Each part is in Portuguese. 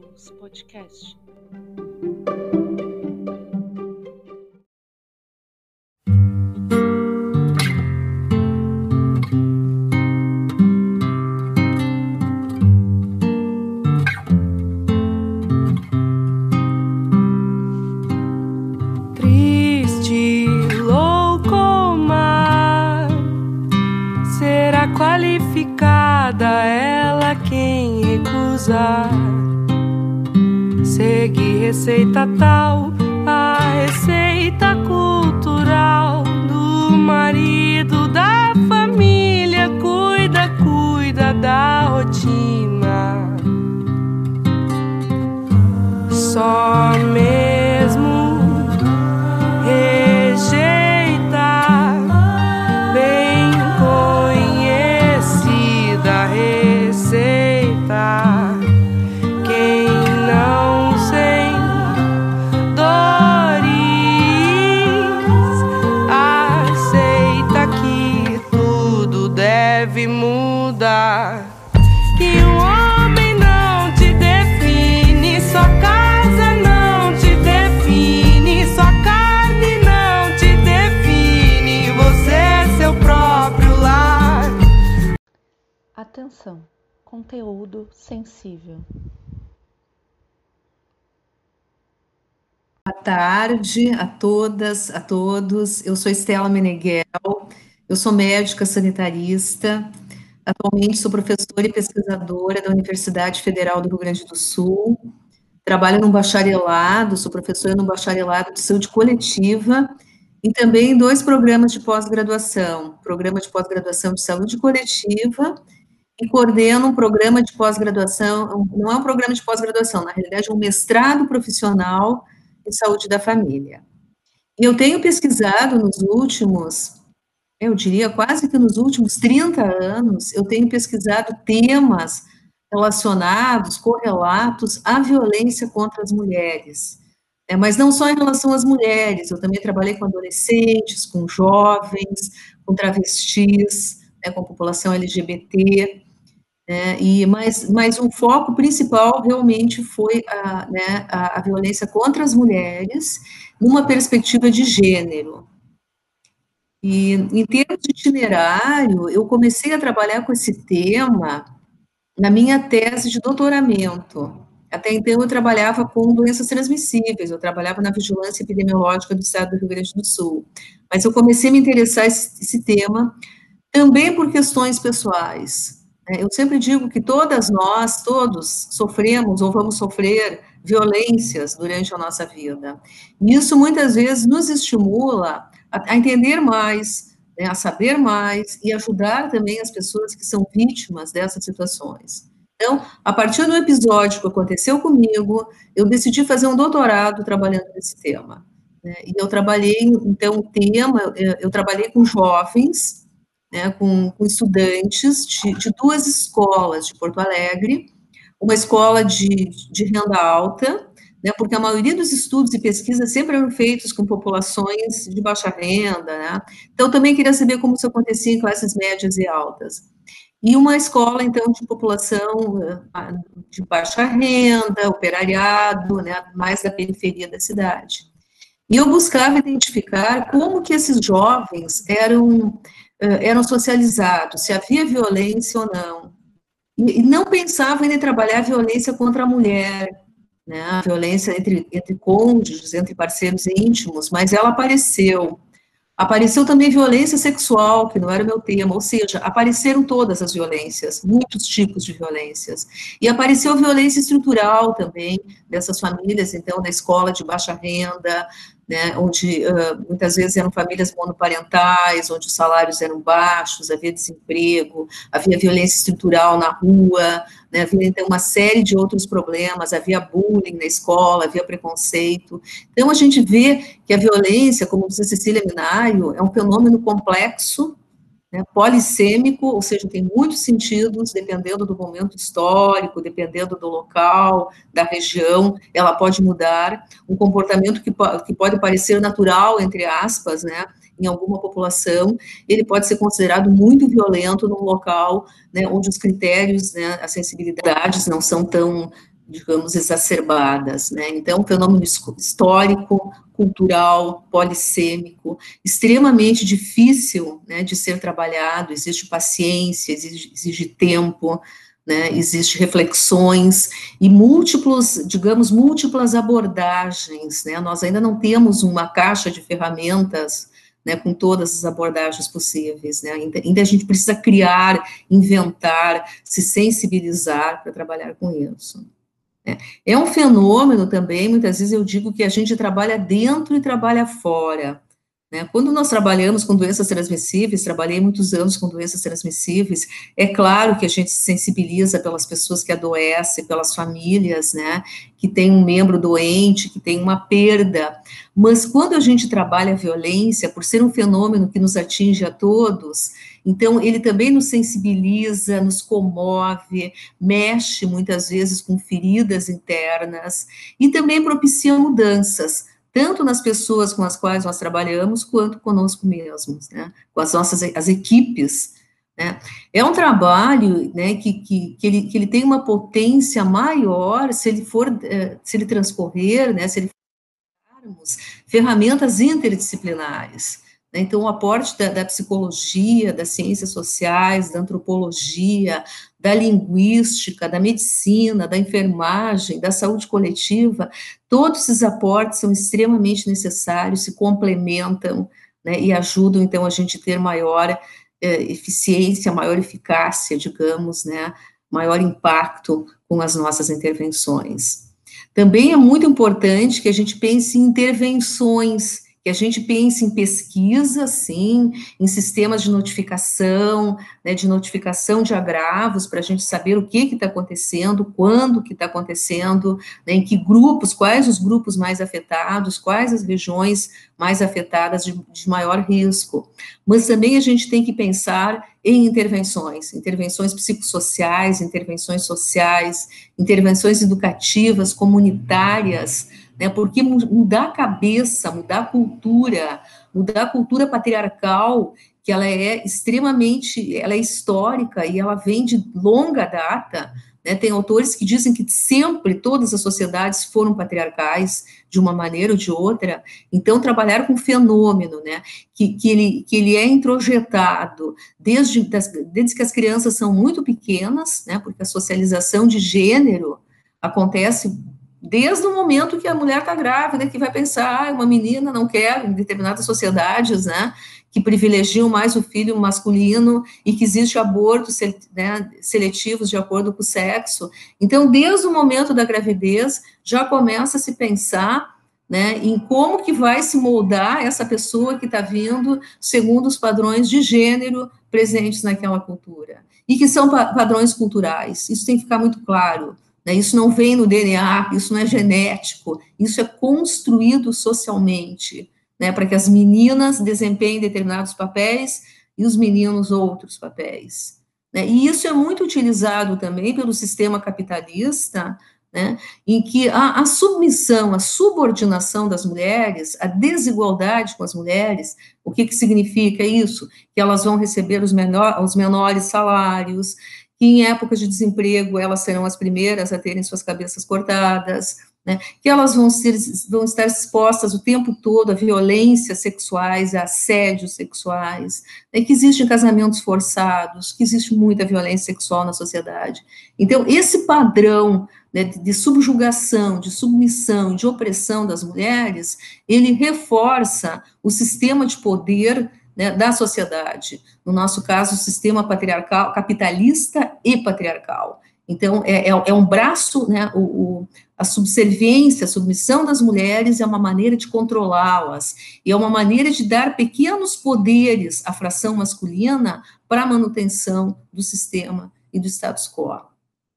SUS podcast. Boa tarde a todas, a todos. Eu sou Estela Meneghel, eu sou médica sanitarista, atualmente sou professora e pesquisadora da Universidade Federal do Rio Grande do Sul, trabalho no bacharelado, sou professora no bacharelado de saúde coletiva e também em dois programas de pós-graduação, programa de pós-graduação de saúde coletiva e coordeno um programa de pós-graduação, não é um programa de pós-graduação, na realidade é um mestrado profissional em saúde da família. E eu tenho pesquisado nos últimos, eu diria quase que nos últimos 30 anos, eu tenho pesquisado temas relacionados, correlatos à violência contra as mulheres. É, mas não só em relação às mulheres, eu também trabalhei com adolescentes, com jovens, com travestis, né, com a população LGBT, né, e, mas, mas o foco principal realmente foi a, né, a, a violência contra as mulheres, numa perspectiva de gênero. E em termos de itinerário, eu comecei a trabalhar com esse tema na minha tese de doutoramento. Até então eu trabalhava com doenças transmissíveis, eu trabalhava na vigilância epidemiológica do estado do Rio Grande do Sul. Mas eu comecei a me interessar esse, esse tema também por questões pessoais. Eu sempre digo que todas nós, todos, sofremos ou vamos sofrer violências durante a nossa vida. E isso muitas vezes nos estimula a, a entender mais, né, a saber mais e ajudar também as pessoas que são vítimas dessas situações. Então, a partir do episódio que aconteceu comigo, eu decidi fazer um doutorado trabalhando nesse tema. Né, e eu trabalhei, então, o tema, eu, eu trabalhei com jovens, né, com, com, estudantes de, de, duas escolas de Porto Alegre, uma escola de, de renda alta, né, porque a maioria dos estudos e pesquisas sempre eram feitos com populações de baixa renda, né, então também queria saber como isso acontecia em classes médias e altas. E uma escola, então, de população eh, de baixa renda, operariado, né, mais da periferia da cidade. E eu buscava identificar como que esses jovens eram eram socializados, se havia violência ou não. E não pensavam em trabalhar a violência contra a mulher, né, a violência entre, entre cônjuges, entre parceiros íntimos, mas ela apareceu. Apareceu também violência sexual, que não era meu tema, ou seja, apareceram todas as violências, muitos tipos de violências. E apareceu violência estrutural também, dessas famílias, então, da escola de baixa renda, né, onde uh, muitas vezes eram famílias monoparentais, onde os salários eram baixos, havia desemprego, havia violência estrutural na rua, né, havia então uma série de outros problemas, havia bullying na escola, havia preconceito. Então a gente vê que a violência, como disse Cecília Minário, é um fenômeno complexo, né, polissêmico, ou seja, tem muitos sentidos, dependendo do momento histórico, dependendo do local, da região, ela pode mudar. Um comportamento que, que pode parecer natural, entre aspas, né, em alguma população, ele pode ser considerado muito violento num local né, onde os critérios, né, as sensibilidades não são tão, digamos, exacerbadas. Né? Então, um fenômeno histórico, cultural, polissêmico, extremamente difícil né, de ser trabalhado, exige paciência, exige, exige tempo, né, existe reflexões e múltiplos, digamos, múltiplas abordagens, né, nós ainda não temos uma caixa de ferramentas, né, com todas as abordagens possíveis, né, ainda, ainda a gente precisa criar, inventar, se sensibilizar para trabalhar com isso. Né. É um fenômeno também, muitas vezes eu digo que a gente trabalha dentro e trabalha fora, né? Quando nós trabalhamos com doenças transmissíveis, trabalhei muitos anos com doenças transmissíveis, é claro que a gente se sensibiliza pelas pessoas que adoecem, pelas famílias, né, que tem um membro doente, que tem uma perda, mas quando a gente trabalha a violência, por ser um fenômeno que nos atinge a todos, então ele também nos sensibiliza, nos comove, mexe muitas vezes com feridas internas e também propicia mudanças tanto nas pessoas com as quais nós trabalhamos, quanto conosco mesmos, né, com as nossas as equipes, né. É um trabalho, né, que, que, que, ele, que ele tem uma potência maior se ele for, eh, se ele transcorrer, né, se ele ferramentas interdisciplinares? Então, o aporte da, da, psicologia, das ciências sociais, da antropologia, da linguística, da medicina, da enfermagem, da saúde coletiva, todos esses aportes são extremamente necessários, se complementam né, e ajudam, então, a gente ter maior eh, eficiência, maior eficácia, digamos, né, maior impacto com as nossas intervenções. Também é muito importante que a gente pense em intervenções que a gente pense em pesquisa, sim, em sistemas de notificação, né, de notificação de agravos, para a gente saber o que está acontecendo, quando que está acontecendo, né, em que grupos, quais os grupos mais afetados, quais as regiões mais afetadas de, de maior risco. Mas também a gente tem que pensar em intervenções, intervenções psicossociais, intervenções sociais, intervenções educativas, comunitárias, né? Porque mudar a cabeça, mudar a cultura, mudar a cultura patriarcal, que ela é extremamente, ela é histórica e ela vem de longa data, né? Tem autores que dizem que sempre todas as sociedades foram patriarcais, de uma maneira ou de outra. Então, trabalhar com fenômeno, né? Que, que, ele, que ele é introjetado desde, das, desde que as crianças são muito pequenas, né? Porque a socialização de gênero acontece desde o momento que a mulher está grávida, que vai pensar, ah, uma menina não quer, em determinadas sociedades, né, que privilegiam mais o filho masculino e que existe abortos né, seletivos de acordo com o sexo. Então, desde o momento da gravidez, já começa a se pensar né, em como que vai se moldar essa pessoa que está vindo segundo os padrões de gênero presentes naquela cultura, e que são padrões culturais, isso tem que ficar muito claro, né? Isso não vem no DNA, isso não é genético, isso é construído socialmente, né? para que as meninas desempenhem determinados papéis e os meninos outros papéis. Né? E isso é muito utilizado também pelo sistema capitalista, né, em que a, a, submissão, a subordinação das mulheres, a desigualdade com as mulheres, o que, que significa isso? Que elas vão receber os, menor, os menores salários, que em épocas de desemprego elas serão as primeiras a terem suas cabeças cortadas, né, que elas vão, ser, vão estar expostas o tempo todo a violências sexuais, a assédios sexuais, né, que existem casamentos forçados, que existe muita violência sexual na sociedade. Então, esse padrão né, de, subjugação, de submissão, de opressão das mulheres, ele reforça o sistema de poder né, da sociedade. No nosso caso, o sistema patriarcal, capitalista e patriarcal. Então, é, é, é um braço, né, o, o, a subserviência, a submissão das mulheres é uma maneira de controlá-las, e é uma maneira de dar pequenos poderes à fração masculina para a manutenção do sistema e do status quo.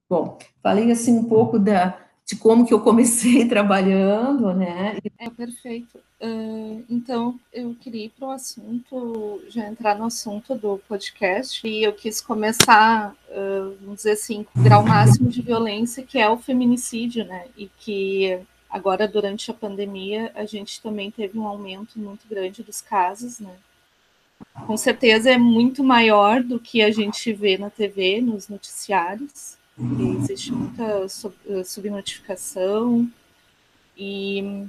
Bom, falei assim um pouco da, de como que eu comecei trabalhando, né? É perfeito. Uh, então, eu queria ir para o assunto, já entrar no assunto do podcast, e eu quis começar, uh, vamos dizer assim, com o grau máximo de violência, que é o feminicídio, né? E que agora, durante a pandemia, a gente também teve um aumento muito grande dos casos, né? com certeza é muito maior do que a gente vê na TV, nos noticiários. E existe muita eh, subnotificação. E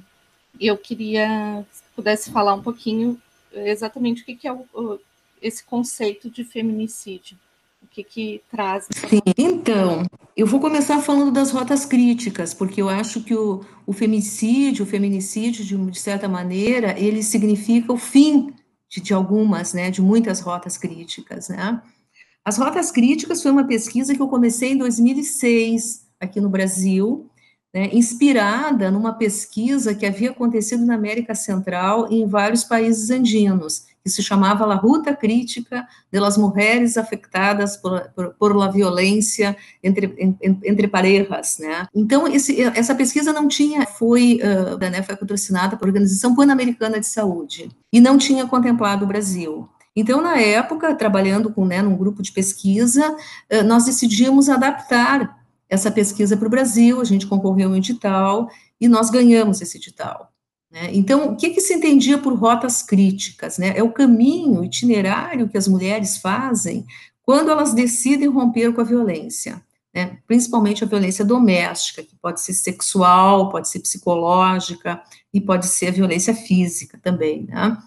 eu queria se pudesse falar um pouquinho exatamente o que, que é o, esse conceito de feminicídio. O que, que traz? Sim, então, eu vou começar falando das rotas críticas, porque eu acho que o, o femicídio, o feminicídio, de, de certa maneira, ele significa o fim de, de algumas, né, de muitas rotas críticas, né. As rotas críticas foi uma pesquisa que eu comecei em 2006 aqui no Brasil, né, inspirada numa pesquisa que havia acontecido na América Central e em vários países andinos, que se chamava La Ruta Crítica de las Mujeres Afectadas por, por, por la Violência entre, entre Parejas, né? Então, esse, essa pesquisa não tinha, foi, uh, né, foi patrocinada pela Organização Pan-Americana de Saúde, e não tinha contemplado o Brasil. Então, na época, trabalhando com, né, num grupo de pesquisa, uh, nós decidimos adaptar essa pesquisa para o Brasil, a gente concorreu um edital, e nós ganhamos esse edital. Né? Então, o que, que, se entendia por rotas críticas? Né? É o caminho, o itinerário que as mulheres fazem quando elas decidem romper com a violência, né? principalmente a violência doméstica, que pode ser sexual, pode ser psicológica e pode ser a violência física também. Né?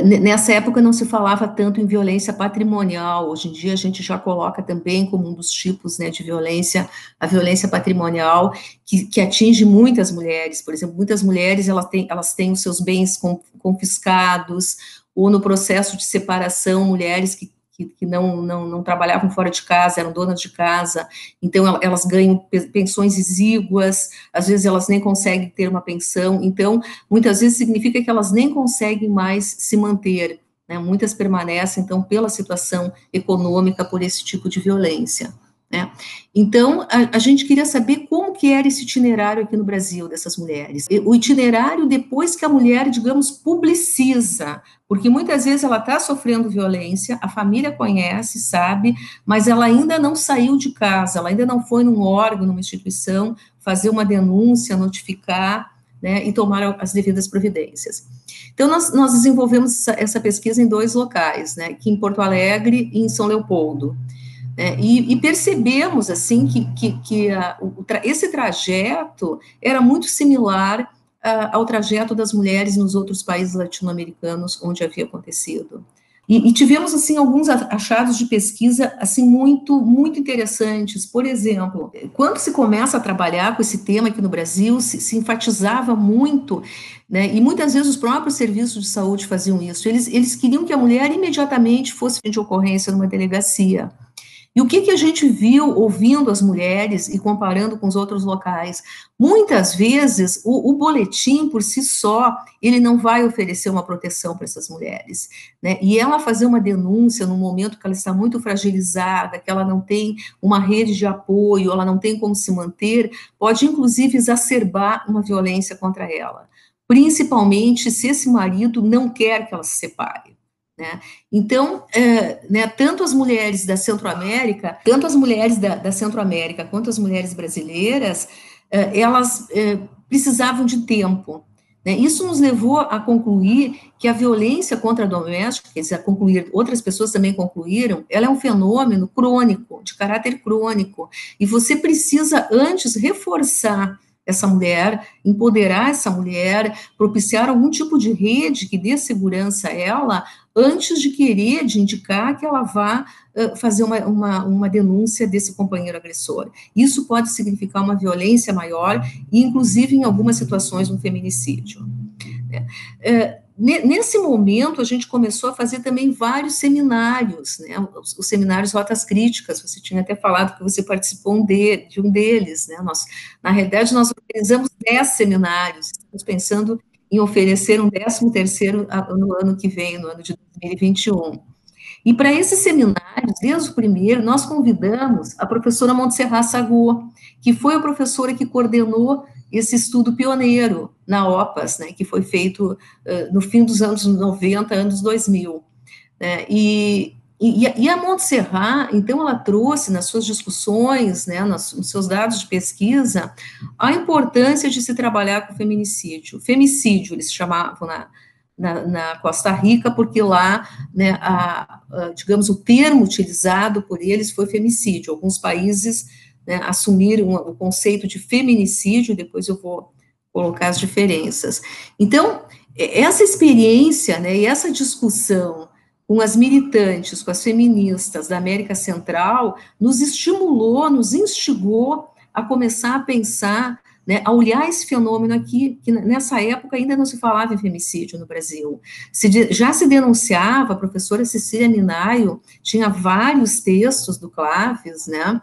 Nessa época não se falava tanto em violência patrimonial, hoje em dia a gente já coloca também como um dos tipos né, de violência, a violência patrimonial, que, que, atinge muitas mulheres, por exemplo, muitas mulheres elas têm, elas têm os seus bens confiscados, ou no processo de separação, mulheres que que, que não, não, não, trabalhavam fora de casa, eram donas de casa, então elas ganham pensões exíguas, às vezes elas nem conseguem ter uma pensão, então muitas vezes significa que elas nem conseguem mais se manter, né? muitas permanecem, então, pela situação econômica, por esse tipo de violência. Né? Então, a, a, gente queria saber como que era esse itinerário aqui no Brasil dessas mulheres. O itinerário depois que a mulher, digamos, publiciza, porque muitas vezes ela está sofrendo violência, a família conhece, sabe, mas ela ainda não saiu de casa, ela ainda não foi num órgão, numa instituição, fazer uma denúncia, notificar, né, e tomar as devidas providências. Então, nós, nós desenvolvemos essa, essa pesquisa em dois locais, né, aqui em Porto Alegre e em São Leopoldo. É, e, e, percebemos assim que, que, que a, esse trajeto era muito similar a, ao trajeto das mulheres nos outros países latino-americanos onde havia acontecido. E, e, tivemos assim alguns achados de pesquisa assim muito muito interessantes. Por exemplo, quando se começa a trabalhar com esse tema aqui no Brasil, se, se enfatizava muito, né, e muitas vezes os próprios serviços de saúde faziam isso. Eles, eles queriam que a mulher imediatamente fosse de ocorrência numa delegacia. E o que, que a gente viu ouvindo as mulheres e comparando com os outros locais? Muitas vezes, o, o boletim por si só, ele não vai oferecer uma proteção para essas mulheres, né? E ela fazer uma denúncia no momento que ela está muito fragilizada, que ela não tem uma rede de apoio, ela não tem como se manter, pode inclusive exacerbar uma violência contra ela. Principalmente se esse marido não quer que ela se separe. Né? Então, é, né, tanto as mulheres da Centro-América, tanto as mulheres da, da Centro-América quanto as mulheres brasileiras, é, elas é, precisavam de tempo. Né? Isso nos levou a concluir que a violência contra a doméstica, quer dizer, a concluir, outras pessoas também concluíram, ela é um fenômeno crônico, de caráter crônico, e você precisa antes reforçar essa mulher, empoderar essa mulher, propiciar algum tipo de rede que dê segurança a ela, antes de querer, de indicar que ela vá uh, fazer uma, uma, uma, denúncia desse companheiro agressor. Isso pode significar uma violência maior e, inclusive, em algumas situações, um feminicídio. É, nesse momento, a gente começou a fazer também vários seminários, né, os, os, seminários Rotas Críticas, você tinha até falado que você participou de, de um deles, né, nós, na realidade, nós organizamos dez seminários, estamos pensando em oferecer um décimo terceiro no ano que vem, no ano de 2021. E para esses seminários, desde o primeiro, nós convidamos a professora Montserrat Sagô, que foi a professora que coordenou esse estudo pioneiro na OPAS, né, que foi feito uh, no fim dos anos 90, anos 2000. Né, e, e, e, a Montserrat, então, ela trouxe nas suas discussões, né, nos, nos, seus dados de pesquisa, a importância de se trabalhar com feminicídio. Femicídio, eles chamavam na, na, na Costa Rica, porque lá, né, a, a, digamos, o termo utilizado por eles foi femicídio. Alguns países né, assumiram o conceito de feminicídio, depois eu vou colocar as diferenças. Então, essa experiência, né, e essa discussão com as militantes, com as feministas da América Central, nos estimulou, nos instigou a começar a pensar, né, a olhar esse fenômeno aqui, que nessa época ainda não se falava em femicídio no Brasil. Se de, já se denunciava, a professora Cecília Minaio tinha vários textos do Claves, né,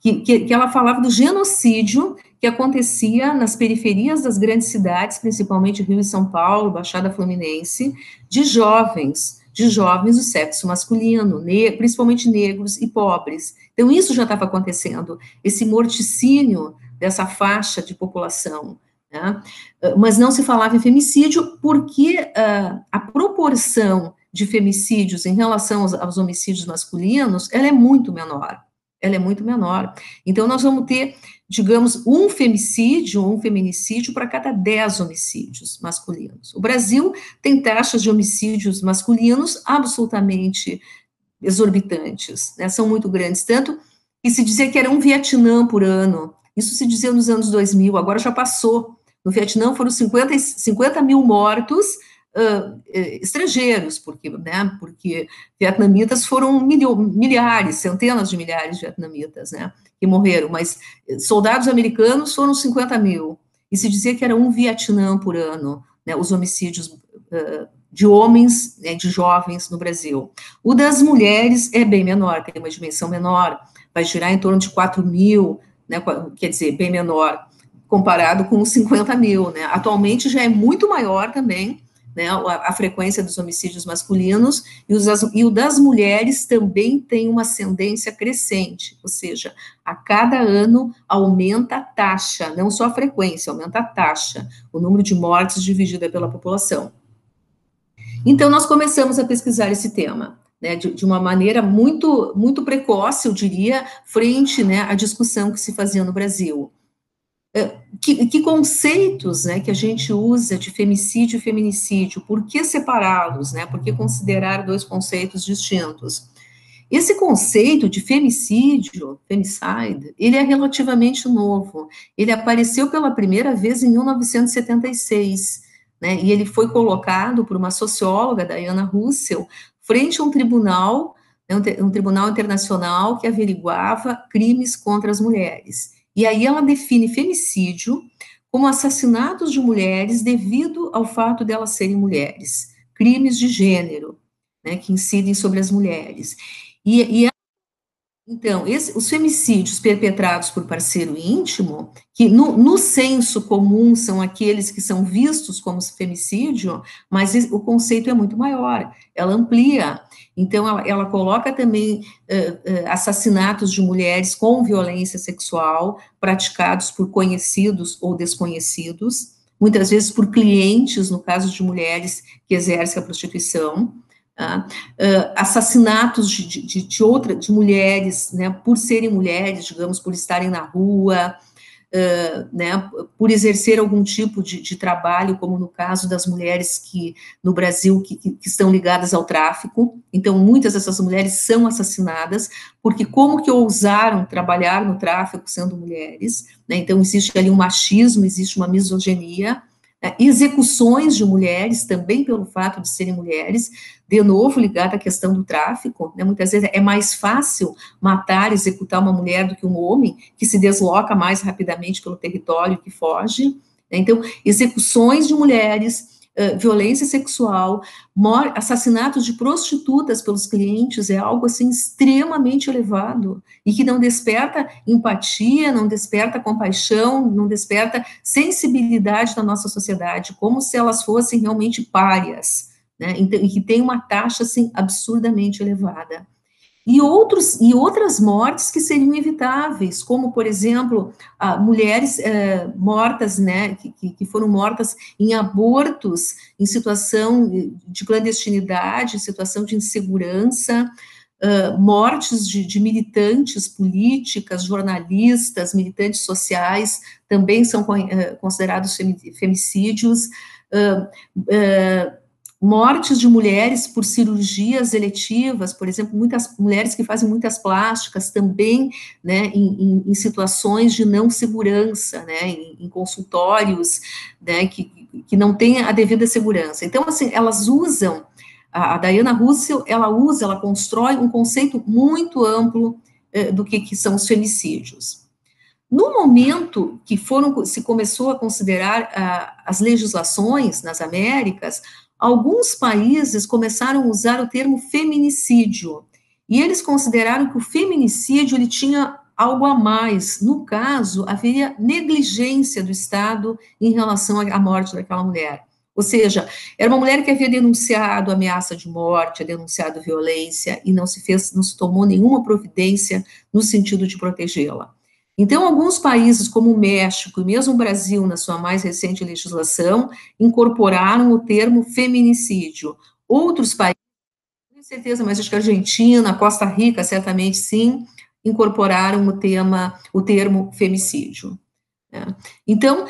que, que, que ela falava do genocídio que acontecia nas periferias das grandes cidades, principalmente Rio e São Paulo, Baixada Fluminense, de jovens, de jovens do sexo masculino, ne principalmente negros e pobres. Então, isso já estava acontecendo, esse morticínio dessa faixa de população. Né? Mas não se falava em femicídio porque uh, a proporção de femicídios em relação aos, aos homicídios masculinos, ela é muito menor ela é muito menor. Então, nós vamos ter, digamos, um femicídio ou um feminicídio para cada 10 homicídios masculinos. O Brasil tem taxas de homicídios masculinos absolutamente exorbitantes, né, são muito grandes, tanto que se dizia que era um Vietnã por ano, isso se dizia nos anos 2000, agora já passou. No Vietnã foram 50, 50 mil mortos, uh, estrangeiros, porque, né, porque vietnamitas foram milho, milhares, centenas de milhares de vietnamitas, né, que morreram, mas soldados americanos foram 50 mil, e se dizia que era um Vietnã por ano, né, os homicídios uh, de homens, né, de jovens no Brasil. O das mulheres é bem menor, tem uma dimensão menor, vai girar em torno de 4 mil, né, quer dizer, bem menor, comparado com os 50 mil, né, atualmente já é muito maior também, né, a, a, frequência dos homicídios masculinos, e, os, e o das mulheres também tem uma ascendência crescente, ou seja, a cada ano aumenta a taxa, não só a frequência, aumenta a taxa, o número de mortes dividida pela população. Então, nós começamos a pesquisar esse tema. Né, de, de, uma maneira muito, muito precoce, eu diria, frente né, à discussão que se fazia no Brasil. É, que, que, conceitos né, que a gente usa de femicídio e feminicídio, por que separá-los, né, por que considerar dois conceitos distintos? Esse conceito de femicídio, femicide, ele é relativamente novo, ele apareceu pela primeira vez em 1976, né, e ele foi colocado por uma socióloga, Diana Russell, frente a um tribunal, né, um, um tribunal internacional que averiguava crimes contra as mulheres. E aí ela define femicídio como assassinatos de mulheres devido ao fato de elas serem mulheres, crimes de gênero, né, que incidem sobre as mulheres. E, e então, esse, os femicídios perpetrados por parceiro íntimo, que no, no senso comum são aqueles que são vistos como femicídio, mas o conceito é muito maior, ela amplia. Então, ela, ela coloca também uh, uh, assassinatos de mulheres com violência sexual praticados por conhecidos ou desconhecidos, muitas vezes por clientes, no caso de mulheres que exercem a prostituição, Uh, assassinatos de, de, de, outra, de mulheres, né, por serem mulheres, digamos, por estarem na rua, uh, né, por exercer algum tipo de, de, trabalho, como no caso das mulheres que no Brasil que, que, que, estão ligadas ao tráfico. Então, muitas dessas mulheres são assassinadas porque como que ousaram trabalhar no tráfico sendo mulheres? Né, então, existe ali um machismo, existe uma misoginia. Né, execuções de mulheres, também pelo fato de serem mulheres, de novo ligada à questão do tráfico, né, muitas vezes é mais fácil matar, executar uma mulher do que um homem, que se desloca mais rapidamente pelo território, que foge, né, então, execuções de mulheres, uh, violência sexual, assassinatos de prostitutas pelos clientes, é algo, assim, extremamente elevado, e que não desperta empatia, não desperta compaixão, não desperta sensibilidade da nossa sociedade, como se elas fossem realmente párias, né, então, e que tem uma taxa, assim, absurdamente elevada. E, outros, e outras mortes que seriam evitáveis, como, por exemplo, mulheres é, mortas, né, que, que foram mortas em abortos, em situação de clandestinidade, situação de insegurança, Uh, mortes de, de, militantes políticas, jornalistas, militantes sociais, também são uh, considerados femicídios, uh, mortes de mulheres por cirurgias eletivas, por exemplo, muitas mulheres que fazem muitas plásticas também, né, em, em, em situações de não segurança, né, em, em consultórios, né, que, que não tem a devida segurança. Então, assim, elas usam, a, a Diana Russell, ela usa, ela constrói um conceito muito amplo eh, do que, que são os femicídios. No momento que foram, se começou a considerar ah, as legislações nas Américas, alguns países começaram a usar o termo feminicídio, e eles consideraram que o feminicídio ele tinha algo a mais. No caso, haveria negligência do Estado em relação à morte daquela mulher. Ou seja, era uma mulher que havia denunciado ameaça de morte, denunciado violência e não se fez, não se tomou nenhuma providência no sentido de protegê-la. Então, alguns países, como o México e mesmo o Brasil, na sua mais recente legislação, incorporaram o termo feminicídio. Outros países, tenho certeza, mas acho que a Argentina, Costa Rica, certamente sim, incorporaram o tema, o termo femicídio. Né? Então,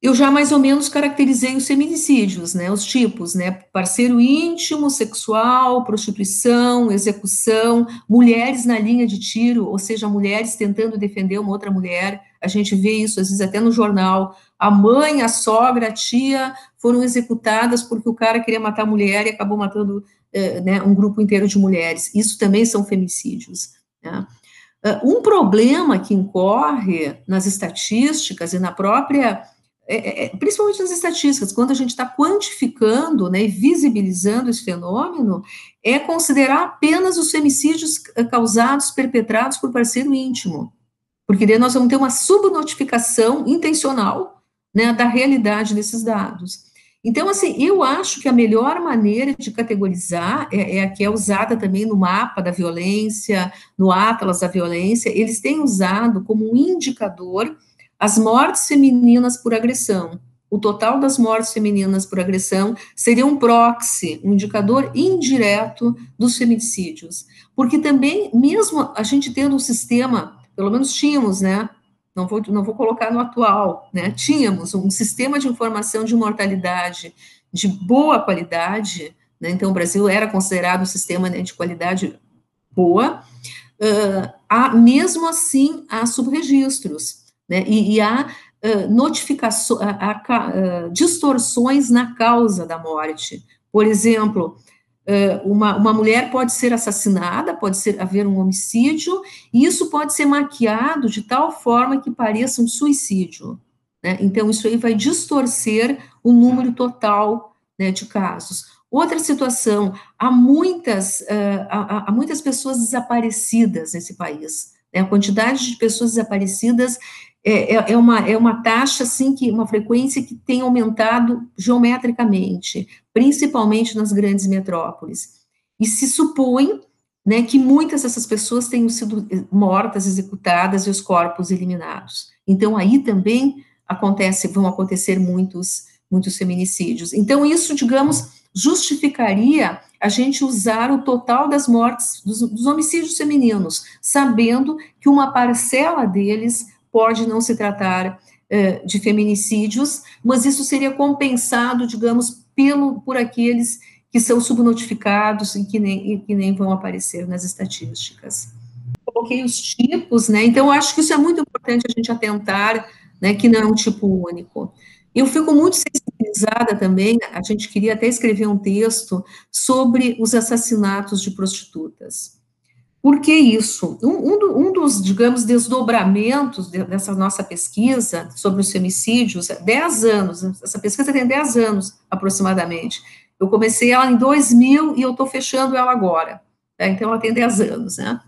eu já mais ou menos caracterizei os feminicídios, né, os tipos, né, parceiro íntimo, sexual, prostituição, execução, mulheres na linha de tiro, ou seja, mulheres tentando defender uma outra mulher, a gente vê isso às vezes até no jornal, a mãe, a sogra, a tia foram executadas porque o cara queria matar a mulher e acabou matando, eh, né, um grupo inteiro de mulheres, isso também são femicídios, né. Uh, um problema que incorre nas estatísticas e na própria é, é, é, principalmente nas estatísticas, quando a gente está quantificando né, e visibilizando esse fenômeno, é considerar apenas os femicídios eh, causados, perpetrados por parceiro íntimo. Porque daí nós vamos ter uma subnotificação intencional né, da realidade desses dados. Então, assim, eu acho que a melhor maneira de categorizar é, é a que é usada também no mapa da violência, no Atlas da Violência, eles têm usado como um indicador as mortes femininas por agressão. O total das mortes femininas por agressão seria um proxy, um indicador indireto dos feminicídios. Porque também, mesmo a gente tendo um sistema, pelo menos tínhamos, né? Não vou, não vou colocar no atual, né? Tínhamos um sistema de informação de mortalidade de boa qualidade, né? Então, o Brasil era considerado um sistema né, de qualidade boa, uh, há, mesmo assim, há subregistros né? E, e há uh, notificações, há, há, distorções na causa da morte. Por exemplo, uh, uma, uma mulher pode ser assassinada, pode ser haver um homicídio, e isso pode ser maquiado de tal forma que pareça um suicídio. Né? Então, isso aí vai distorcer o número total né, de casos. Outra situação, há muitas, uh, há, há, muitas pessoas desaparecidas nesse país. Né? A quantidade de pessoas desaparecidas é, é, é, uma, é uma taxa, assim, que uma frequência que tem aumentado geometricamente, principalmente nas grandes metrópoles. E se supõe né, que muitas dessas pessoas tenham sido mortas, executadas e os corpos eliminados. Então, aí também acontece, vão acontecer muitos, muitos feminicídios. Então, isso, digamos, justificaria a gente usar o total das mortes, dos, dos homicídios femininos, sabendo que uma parcela deles pode não se tratar uh, de feminicídios, mas isso seria compensado, digamos, pelo, por aqueles que são subnotificados e que nem, e que nem vão aparecer nas estatísticas. Coloquei os tipos, né? Então, acho que isso é muito importante a gente atentar, né? Que não é um tipo único. Eu fico muito sensibilizada também, a gente queria até escrever um texto sobre os assassinatos de prostitutas. Por que isso? Um, um, um dos, digamos, desdobramentos de, dessa nossa pesquisa sobre os femicídios, 10 anos, essa pesquisa tem 10 anos aproximadamente. Eu comecei ela em 2000 e eu estou fechando ela agora. Tá? Então, ela tem 10 anos, né?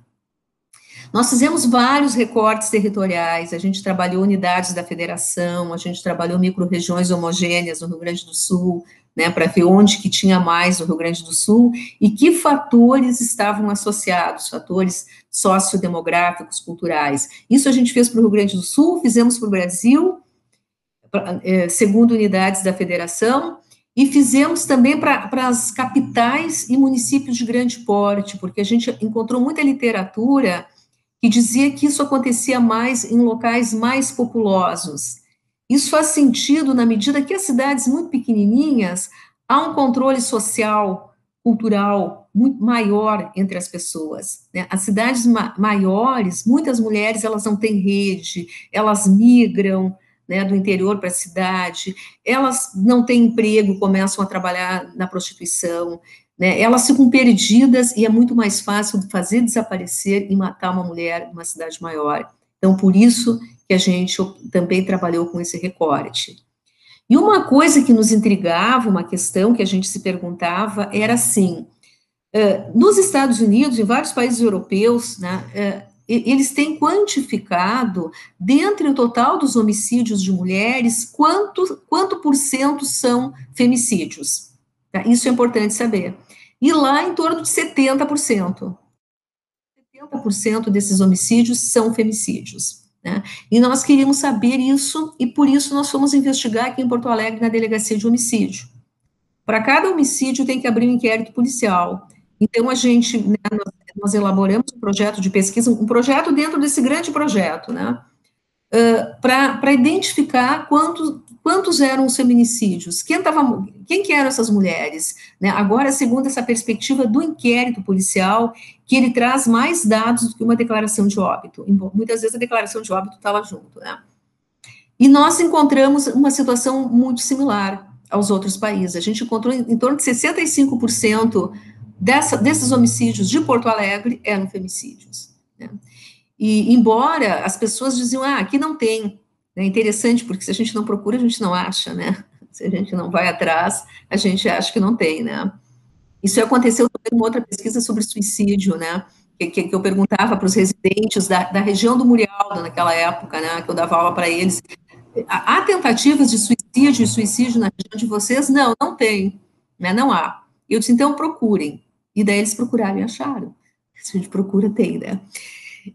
Nós fizemos vários recortes territoriais, a gente trabalhou unidades da federação, a gente trabalhou micro-regiões homogêneas no Rio Grande do Sul, né, para ver onde que tinha mais no Rio Grande do Sul e que fatores estavam associados, fatores sociodemográficos, culturais. Isso a gente fez para o Rio Grande do Sul, fizemos para o Brasil, é, segundo unidades da federação, e fizemos também para as capitais e municípios de grande porte, porque a gente encontrou muita literatura que dizia que isso acontecia mais em locais mais populosos, isso faz sentido na medida que as cidades muito pequenininhas, há um controle social, cultural muito maior entre as pessoas. Né? As cidades ma maiores, muitas mulheres elas não têm rede, elas migram né, do interior para a cidade, elas não têm emprego, começam a trabalhar na prostituição, né? elas ficam perdidas e é muito mais fácil fazer desaparecer e matar uma mulher numa cidade maior. Então, por isso que a gente também trabalhou com esse recorte. E uma coisa que nos intrigava, uma questão que a gente se perguntava, era assim: nos Estados Unidos, em vários países europeus, né, eles têm quantificado, dentre o total dos homicídios de mulheres, quanto, quanto por cento são femicídios. Tá? Isso é importante saber. E lá, em torno de 70%. 70% desses homicídios são femicídios. Né? E nós queríamos saber isso, e por isso nós fomos investigar aqui em Porto Alegre, na delegacia de homicídio. Para cada homicídio tem que abrir um inquérito policial. Então, a gente, né, nós, nós, elaboramos um projeto de pesquisa, um projeto dentro desse grande projeto, né, uh, para identificar quantos, quantos eram os feminicídios, quem, tava, quem que eram essas mulheres. Né? Agora, segundo essa perspectiva do inquérito policial, que ele traz mais dados do que uma declaração de óbito. Muitas vezes a declaração de óbito estava junto, né? E nós encontramos uma situação muito similar aos outros países. A gente encontrou em, em torno de 65% dessa, desses homicídios de Porto Alegre eram femicídios. Né? E embora as pessoas diziam, ah, aqui não tem, é interessante porque se a gente não procura, a gente não acha, né? Se a gente não vai atrás, a gente acha que não tem, né? Isso aconteceu também uma outra pesquisa sobre suicídio, né? Que, que, que eu perguntava para os residentes da, da, região do Murialdo, naquela época, né? Que eu dava aula para eles. Há tentativas de suicídio e suicídio na região de vocês? Não, não tem, né? Não há. Eu disse, então procurem. E daí eles procuraram e acharam. Se a gente procura, tem, né?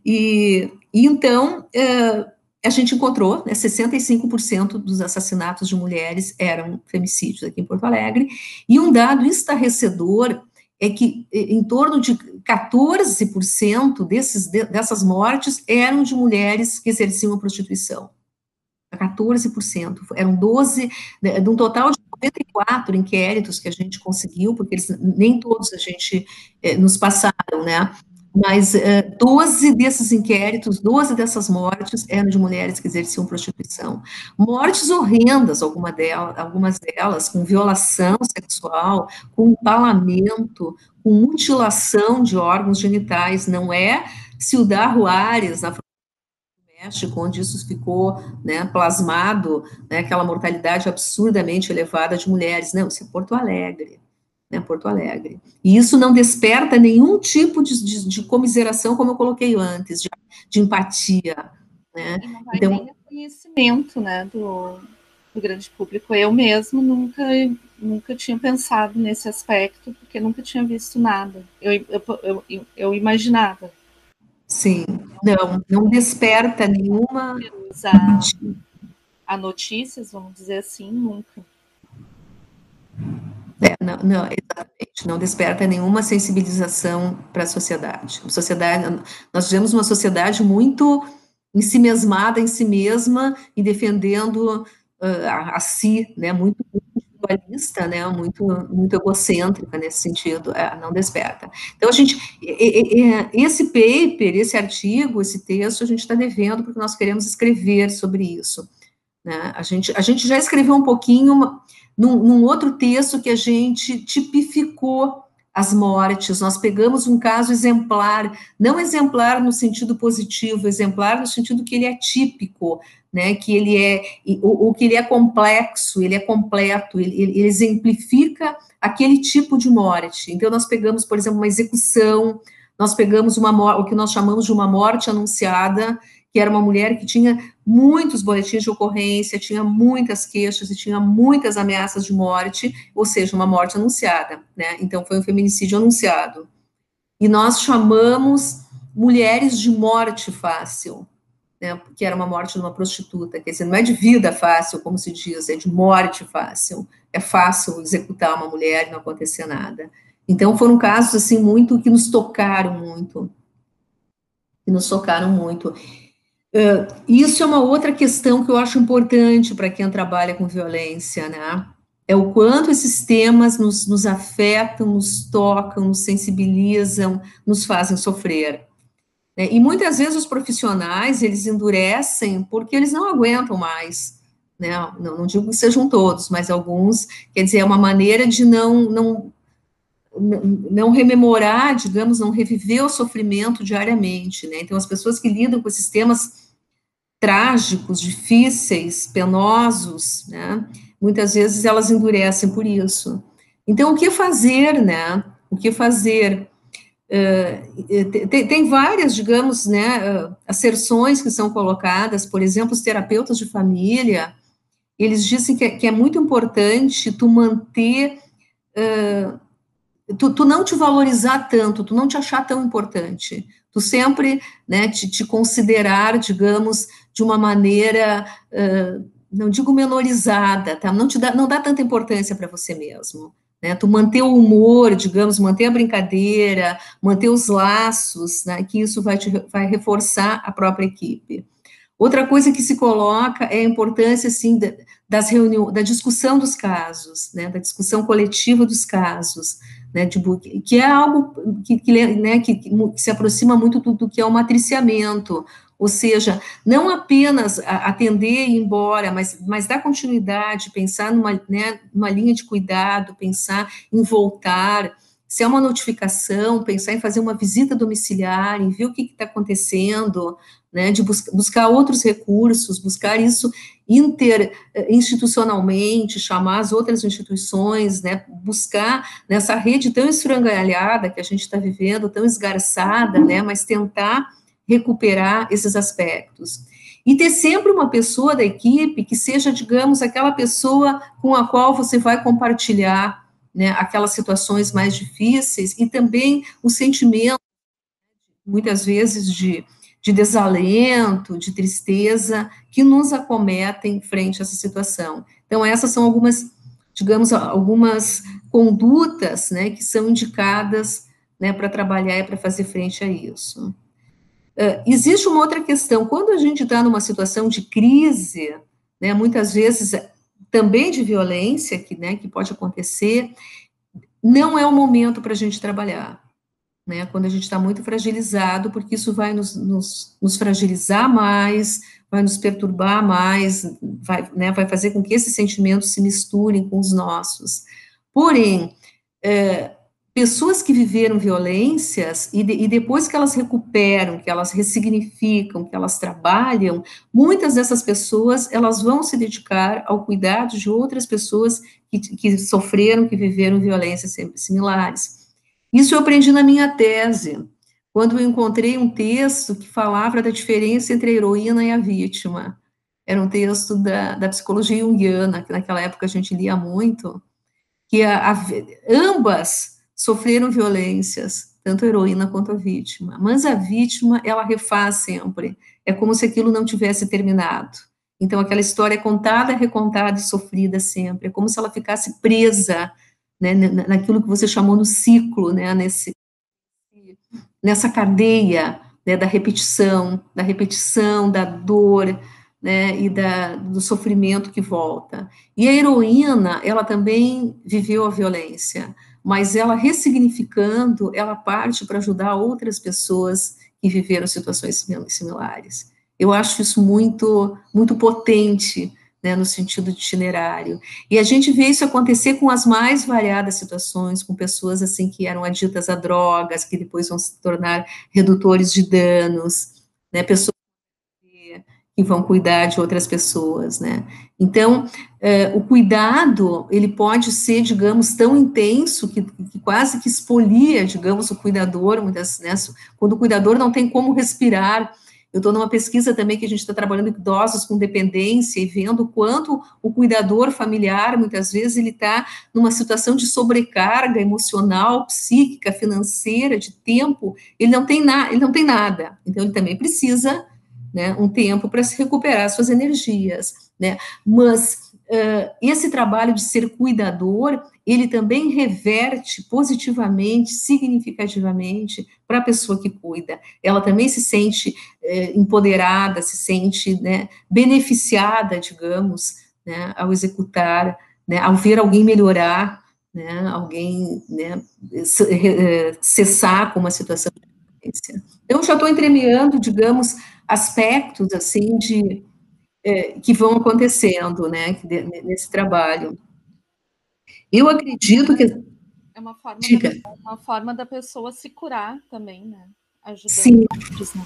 E, e então, uh, a gente encontrou, né, 65% dos assassinatos de mulheres eram femicídios aqui em Porto Alegre, e um dado estarrecedor é que em torno de 14% desses, dessas mortes eram de mulheres que exerciam a prostituição. 14%, eram 12, né, de um total de 94 inquéritos que a gente conseguiu, porque eles, nem todos a gente eh, nos passaram, né, mas uh, eh, 12 desses inquéritos, 12 dessas mortes eram de mulheres que exerciam prostituição. Mortes horrendas, alguma delas, algumas delas, com violação sexual, com empalamento, com mutilação de órgãos genitais. Não é Ciudad Juárez, na México, onde isso ficou né, plasmado, né, aquela mortalidade absurdamente elevada de mulheres. Não, isso é Porto Alegre né, Porto Alegre. E isso não desperta nenhum tipo de, de, de comiseração, como eu coloquei antes, de, de empatia. Né? E não vai então, nem conhecimento né, do, do grande público. Eu mesmo nunca, nunca tinha pensado nesse aspecto, porque nunca tinha visto nada. Eu, eu, eu, eu imaginava. Sim, não, não desperta nenhuma. Usar a notícias, vamos dizer assim, nunca. É, não, não, exatamente, não desperta nenhuma sensibilização para a sociedade. Sociedade. Nós vivemos uma sociedade muito em si mesmada, em si mesma, e defendendo uh, a, a, si, né, muito individualista, né, muito, muito egocêntrica nesse sentido, é, não desperta. Então, a gente, esse paper, esse artigo, esse texto, a gente está devendo porque nós queremos escrever sobre isso. Né? A, gente, a gente já escreveu um pouquinho, num, num outro texto que a gente tipificou as mortes, nós pegamos um caso exemplar, não exemplar no sentido positivo, exemplar no sentido que ele é típico, né, que ele é, ou, que ele é complexo, ele é completo, ele, ele, exemplifica aquele tipo de morte. Então, nós pegamos, por exemplo, uma execução, nós pegamos uma o que nós chamamos de uma morte anunciada, que era uma mulher que tinha muitos boletins de ocorrência, tinha muitas queixas e tinha muitas ameaças de morte, ou seja, uma morte anunciada, né? Então foi um feminicídio anunciado. E nós chamamos mulheres de morte fácil, né? Que era uma morte de uma prostituta, quer dizer, não é de vida fácil, como se diz, é de morte fácil. É fácil executar uma mulher e não acontecer nada. Então foram casos assim muito que nos tocaram muito, que nos tocaram muito. Uh, isso é uma outra questão que eu acho importante para quem trabalha com violência, né? é o quanto esses temas nos, nos afetam, nos tocam, nos sensibilizam, nos fazem sofrer. Né? E muitas vezes os profissionais, eles endurecem porque eles não aguentam mais, né? não, não digo que sejam todos, mas alguns, quer dizer, é uma maneira de não, não, não rememorar, digamos, não reviver o sofrimento diariamente, né? Então, as pessoas que lidam com esses temas trágicos, difíceis, penosos, né? Muitas vezes elas endurecem por isso. Então, o que fazer, né? O que fazer? Uh, tem, tem, várias, digamos, né, uh, asserções que são colocadas, por exemplo, os terapeutas de família, eles dizem que é, é muito importante tu manter, tu, tu, não te valorizar tanto, tu não te achar tão importante, tu sempre, né, te, te considerar, digamos, de uma maneira não digo menorizada, tá? Não te dá, não dá tanta importância para você mesmo. Né? Tu manter o humor, digamos, manter a brincadeira, manter os laços, né? Que isso vai, te, vai reforçar a própria equipe. Outra coisa que se coloca é a importância, assim, das reuniões, da discussão dos casos, né? Da discussão coletiva dos casos, né? Que é algo que, que, né, que, que se aproxima muito do, do que é o matriciamento, ou seja, não apenas atender e ir embora, mas, mas dar continuidade, pensar numa, né, numa linha de cuidado, pensar em voltar, se é uma notificação, pensar em fazer uma visita domiciliar, em ver o que está acontecendo, né, de bus buscar outros recursos, buscar isso interinstitucionalmente, chamar as outras instituições, né, buscar nessa rede tão esfrangalhada que a gente está vivendo, tão esgarçada, né, mas tentar recuperar esses aspectos. E ter sempre uma pessoa da equipe que seja, digamos, aquela pessoa com a qual você vai compartilhar né, aquelas situações mais difíceis e também o sentimento, muitas vezes, de, de desalento, de tristeza, que nos acometem frente a essa situação. Então, essas são algumas, digamos, algumas condutas né, que são indicadas né, para trabalhar e para fazer frente a isso. Uh, existe uma outra questão, quando a gente está numa situação de crise, né, muitas vezes também de violência, que, né, que pode acontecer, não é o momento para a gente trabalhar, né, quando a gente está muito fragilizado, porque isso vai nos, nos, nos, fragilizar mais, vai nos perturbar mais, vai, né, vai fazer com que esses sentimentos se misturem com os nossos. Porém, é, pessoas que viveram violências e, de, e, depois que elas recuperam, que elas ressignificam, que elas trabalham, muitas dessas pessoas elas vão se dedicar ao cuidado de outras pessoas que, que sofreram, que viveram violências similares. Isso eu aprendi na minha tese, quando eu encontrei um texto que falava da diferença entre a heroína e a vítima. Era um texto da, da psicologia junguiana, que naquela época a gente lia muito, que a, a, ambas sofreram violências, tanto a heroína quanto a vítima. Mas a vítima, ela refaz sempre. É como se aquilo não tivesse terminado. Então, aquela história é contada, recontada e sofrida sempre. É como se ela ficasse presa né, naquilo que você chamou no ciclo, né, nesse, nessa cadeia né, da repetição, da repetição, da dor, né, e da, do sofrimento que volta. E a heroína, ela também viveu a violência, mas ela ressignificando, ela parte para ajudar outras pessoas que viveram situações similares. Eu acho isso muito, muito potente, né, no sentido de itinerário. E a gente vê isso acontecer com as mais variadas situações, com pessoas assim que eram aditas a drogas, que depois vão se tornar redutores de danos, né, pessoas que vão cuidar de outras pessoas, né? Então, é, o cuidado, ele pode ser, digamos, tão intenso que, que quase que expolia, digamos, o cuidador, muitas, né, quando o cuidador não tem como respirar. Eu estou numa pesquisa também que a gente está trabalhando idosos com dependência e vendo quanto o cuidador familiar, muitas vezes, ele está numa situação de sobrecarga emocional, psíquica, financeira, de tempo, ele não tem, na, ele não tem nada. Então, ele também precisa né, um tempo para se recuperar suas energias, né, mas uh, esse trabalho de ser cuidador, ele também reverte positivamente, significativamente para a pessoa que cuida, ela também se sente uh, empoderada, se sente, né, beneficiada, digamos, né, ao executar né, ao ver alguém melhorar, né, alguém né, cessar com uma situação de violência. Então, já estou entremeando, digamos, aspectos, assim, de, é, que vão acontecendo, né, nesse trabalho. Eu acredito que... É uma forma, da, uma forma da pessoa se curar também, né, ajudando Sim. outros, né?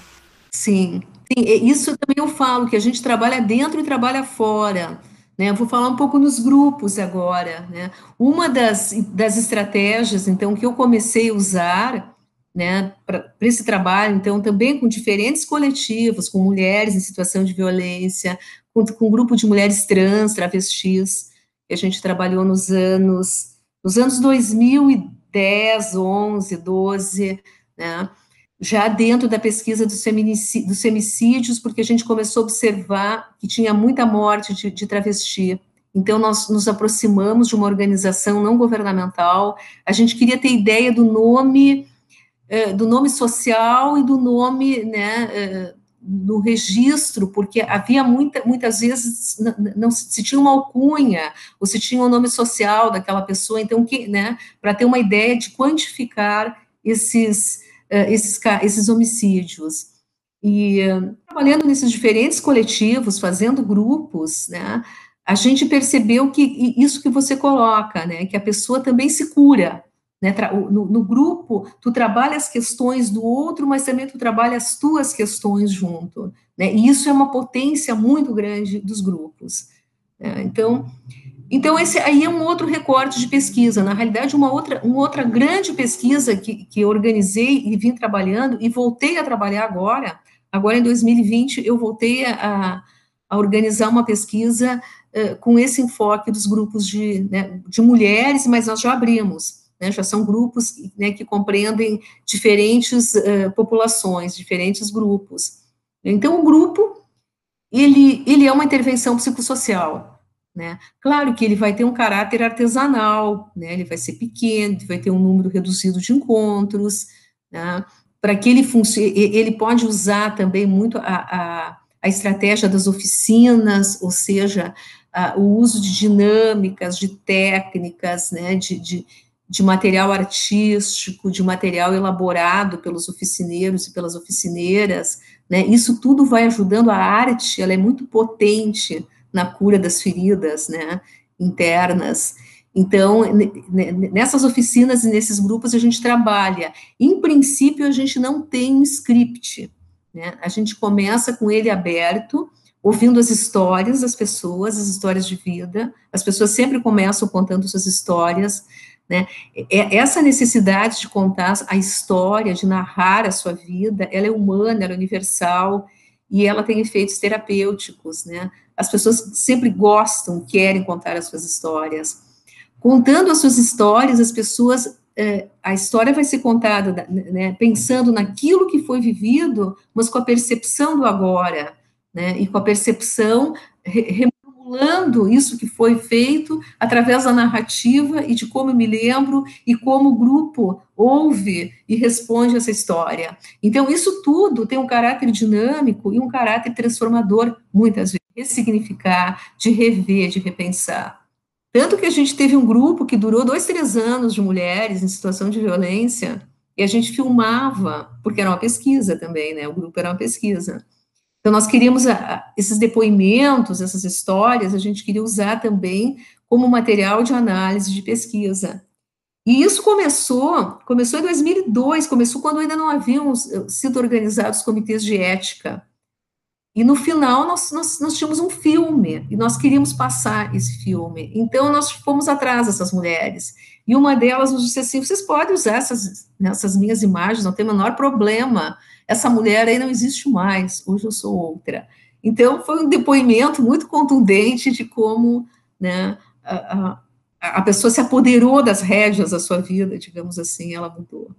Sim. Sim, isso também eu falo, que a gente trabalha dentro e trabalha fora. Né? Vou falar um pouco nos grupos agora. Né? Uma das, das estratégias, então, que eu comecei a usar né, para esse trabalho, então, também com diferentes coletivos, com mulheres em situação de violência, com, com um grupo de mulheres trans, travestis, que a gente trabalhou nos anos, nos anos 2010, 11, 12, né, já dentro da pesquisa dos, dos femicídios, porque a gente começou a observar que tinha muita morte de, de travesti. Então, nós nos aproximamos de uma organização não governamental, a gente queria ter ideia do nome, eh, do nome social e do nome, né, eh, no registro, porque havia muita, muitas vezes não, se tinha uma alcunha, ou se tinha o um nome social daquela pessoa, então, que, né, para ter uma ideia de quantificar esses, uh, esses, esses homicídios. E trabalhando nesses diferentes coletivos, fazendo grupos, né, a gente percebeu que isso que você coloca, né, que a pessoa também se cura, né, no, no, grupo, tu trabalha as questões do outro, mas também tu trabalha as tuas questões junto, né, e isso é uma potência muito grande dos grupos. Né, então, então, esse aí é um outro recorte de pesquisa. Na realidade, uma outra, uma outra grande pesquisa que, que organizei e vim trabalhando, e voltei a trabalhar agora, agora em 2020, eu voltei a, a organizar uma pesquisa uh, com esse enfoque dos grupos de, né, de mulheres, mas nós já abrimos, né, já são grupos né, que compreendem diferentes uh, populações, diferentes grupos. Então, o grupo, ele, ele é uma intervenção psicossocial, né? Claro que ele vai ter um caráter artesanal, né? ele vai ser pequeno, vai ter um número reduzido de encontros, né? para que ele funcione, ele pode usar também muito a, a, a estratégia das oficinas, ou seja, a, o uso de dinâmicas, de técnicas, né? de, de, de material artístico, de material elaborado pelos oficineiros e pelas oficineiras, né? isso tudo vai ajudando a arte, ela é muito potente, na cura das feridas, né, internas. Então, nessas oficinas e nesses grupos a gente trabalha. Em princípio, a gente não tem um script, né? A gente começa com ele aberto, ouvindo as histórias das pessoas, as histórias de vida. As pessoas sempre começam contando suas histórias, né? Essa necessidade de contar a história, de narrar a sua vida, ela é humana, ela é universal e ela tem efeitos terapêuticos, né? As pessoas sempre gostam, querem contar as suas histórias. Contando as suas histórias, as pessoas, é, a história vai ser contada né, pensando naquilo que foi vivido, mas com a percepção do agora, né, e com a percepção, reformulando isso que foi feito através da narrativa e de como eu me lembro e como o grupo ouve e responde essa história. Então, isso tudo tem um caráter dinâmico e um caráter transformador, muitas vezes ressignificar, de rever, de repensar. Tanto que a gente teve um grupo que durou dois, três anos de mulheres em situação de violência, e a gente filmava, porque era uma pesquisa também, né? O grupo era uma pesquisa. Então, nós queríamos a, esses depoimentos, essas histórias, a gente queria usar também como material de análise, de pesquisa. E isso começou, começou em 2002, começou quando ainda não haviam sido organizados comitês de ética e no final nós, nós, nós tínhamos um filme e nós queríamos passar esse filme. Então nós fomos atrás dessas mulheres. E uma delas nos disse assim: vocês podem usar essas, essas minhas imagens, não tem o menor problema. Essa mulher aí não existe mais, hoje eu sou outra. Então foi um depoimento muito contundente de como né, a, a, a pessoa se apoderou das rédeas da sua vida, digamos assim, ela mudou.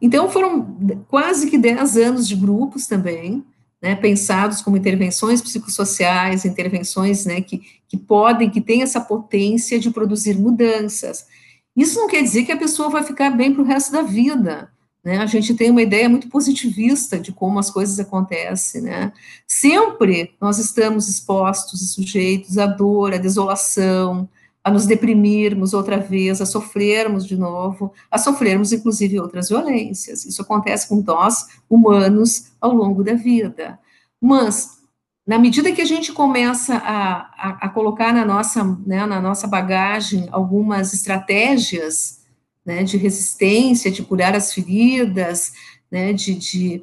Então foram quase que 10 anos de grupos também, né, pensados como intervenções psicossociais, intervenções né, que, que podem, que têm essa potência de produzir mudanças. Isso não quer dizer que a pessoa vai ficar bem para o resto da vida. Né? A gente tem uma ideia muito positivista de como as coisas acontecem. Né? Sempre nós estamos expostos e sujeitos à dor, à desolação, a nos deprimirmos outra vez, a sofrermos de novo, a sofrermos inclusive outras violências. Isso acontece com nós, humanos, ao longo da vida. Mas, na medida que a gente começa a, a, a colocar na nossa, né, na nossa bagagem algumas estratégias né, de resistência, de curar as feridas, né, de, de,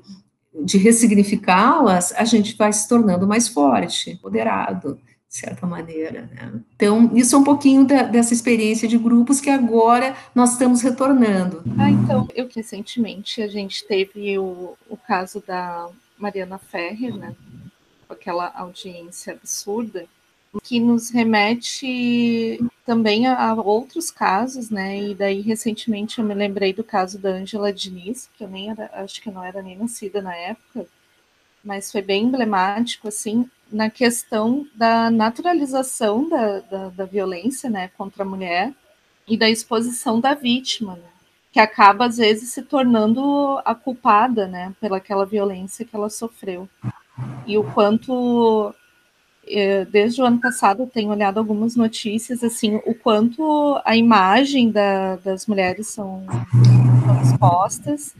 de ressignificá-las, a gente vai se tornando mais forte, moderado de certa maneira. Né? Então, isso é um pouquinho da, dessa experiência de grupos que agora nós estamos retornando. Ah, então, eu recentemente a gente teve o, o caso da Mariana Ferrer, né? Aquela audiência absurda, que nos remete também a, a, outros casos, né? E daí recentemente eu me lembrei do caso da Angela Diniz, que eu nem era, acho que não era nem nascida na época, mas foi bem emblemático, assim, na questão da naturalização da, da, da, violência né, contra a mulher e da exposição da vítima, né, que acaba, às vezes, se tornando a culpada né, pelaquela violência que ela sofreu. E o quanto, eh, desde o ano passado, tenho olhado algumas notícias, assim, o quanto a imagem da, das mulheres são, são expostas,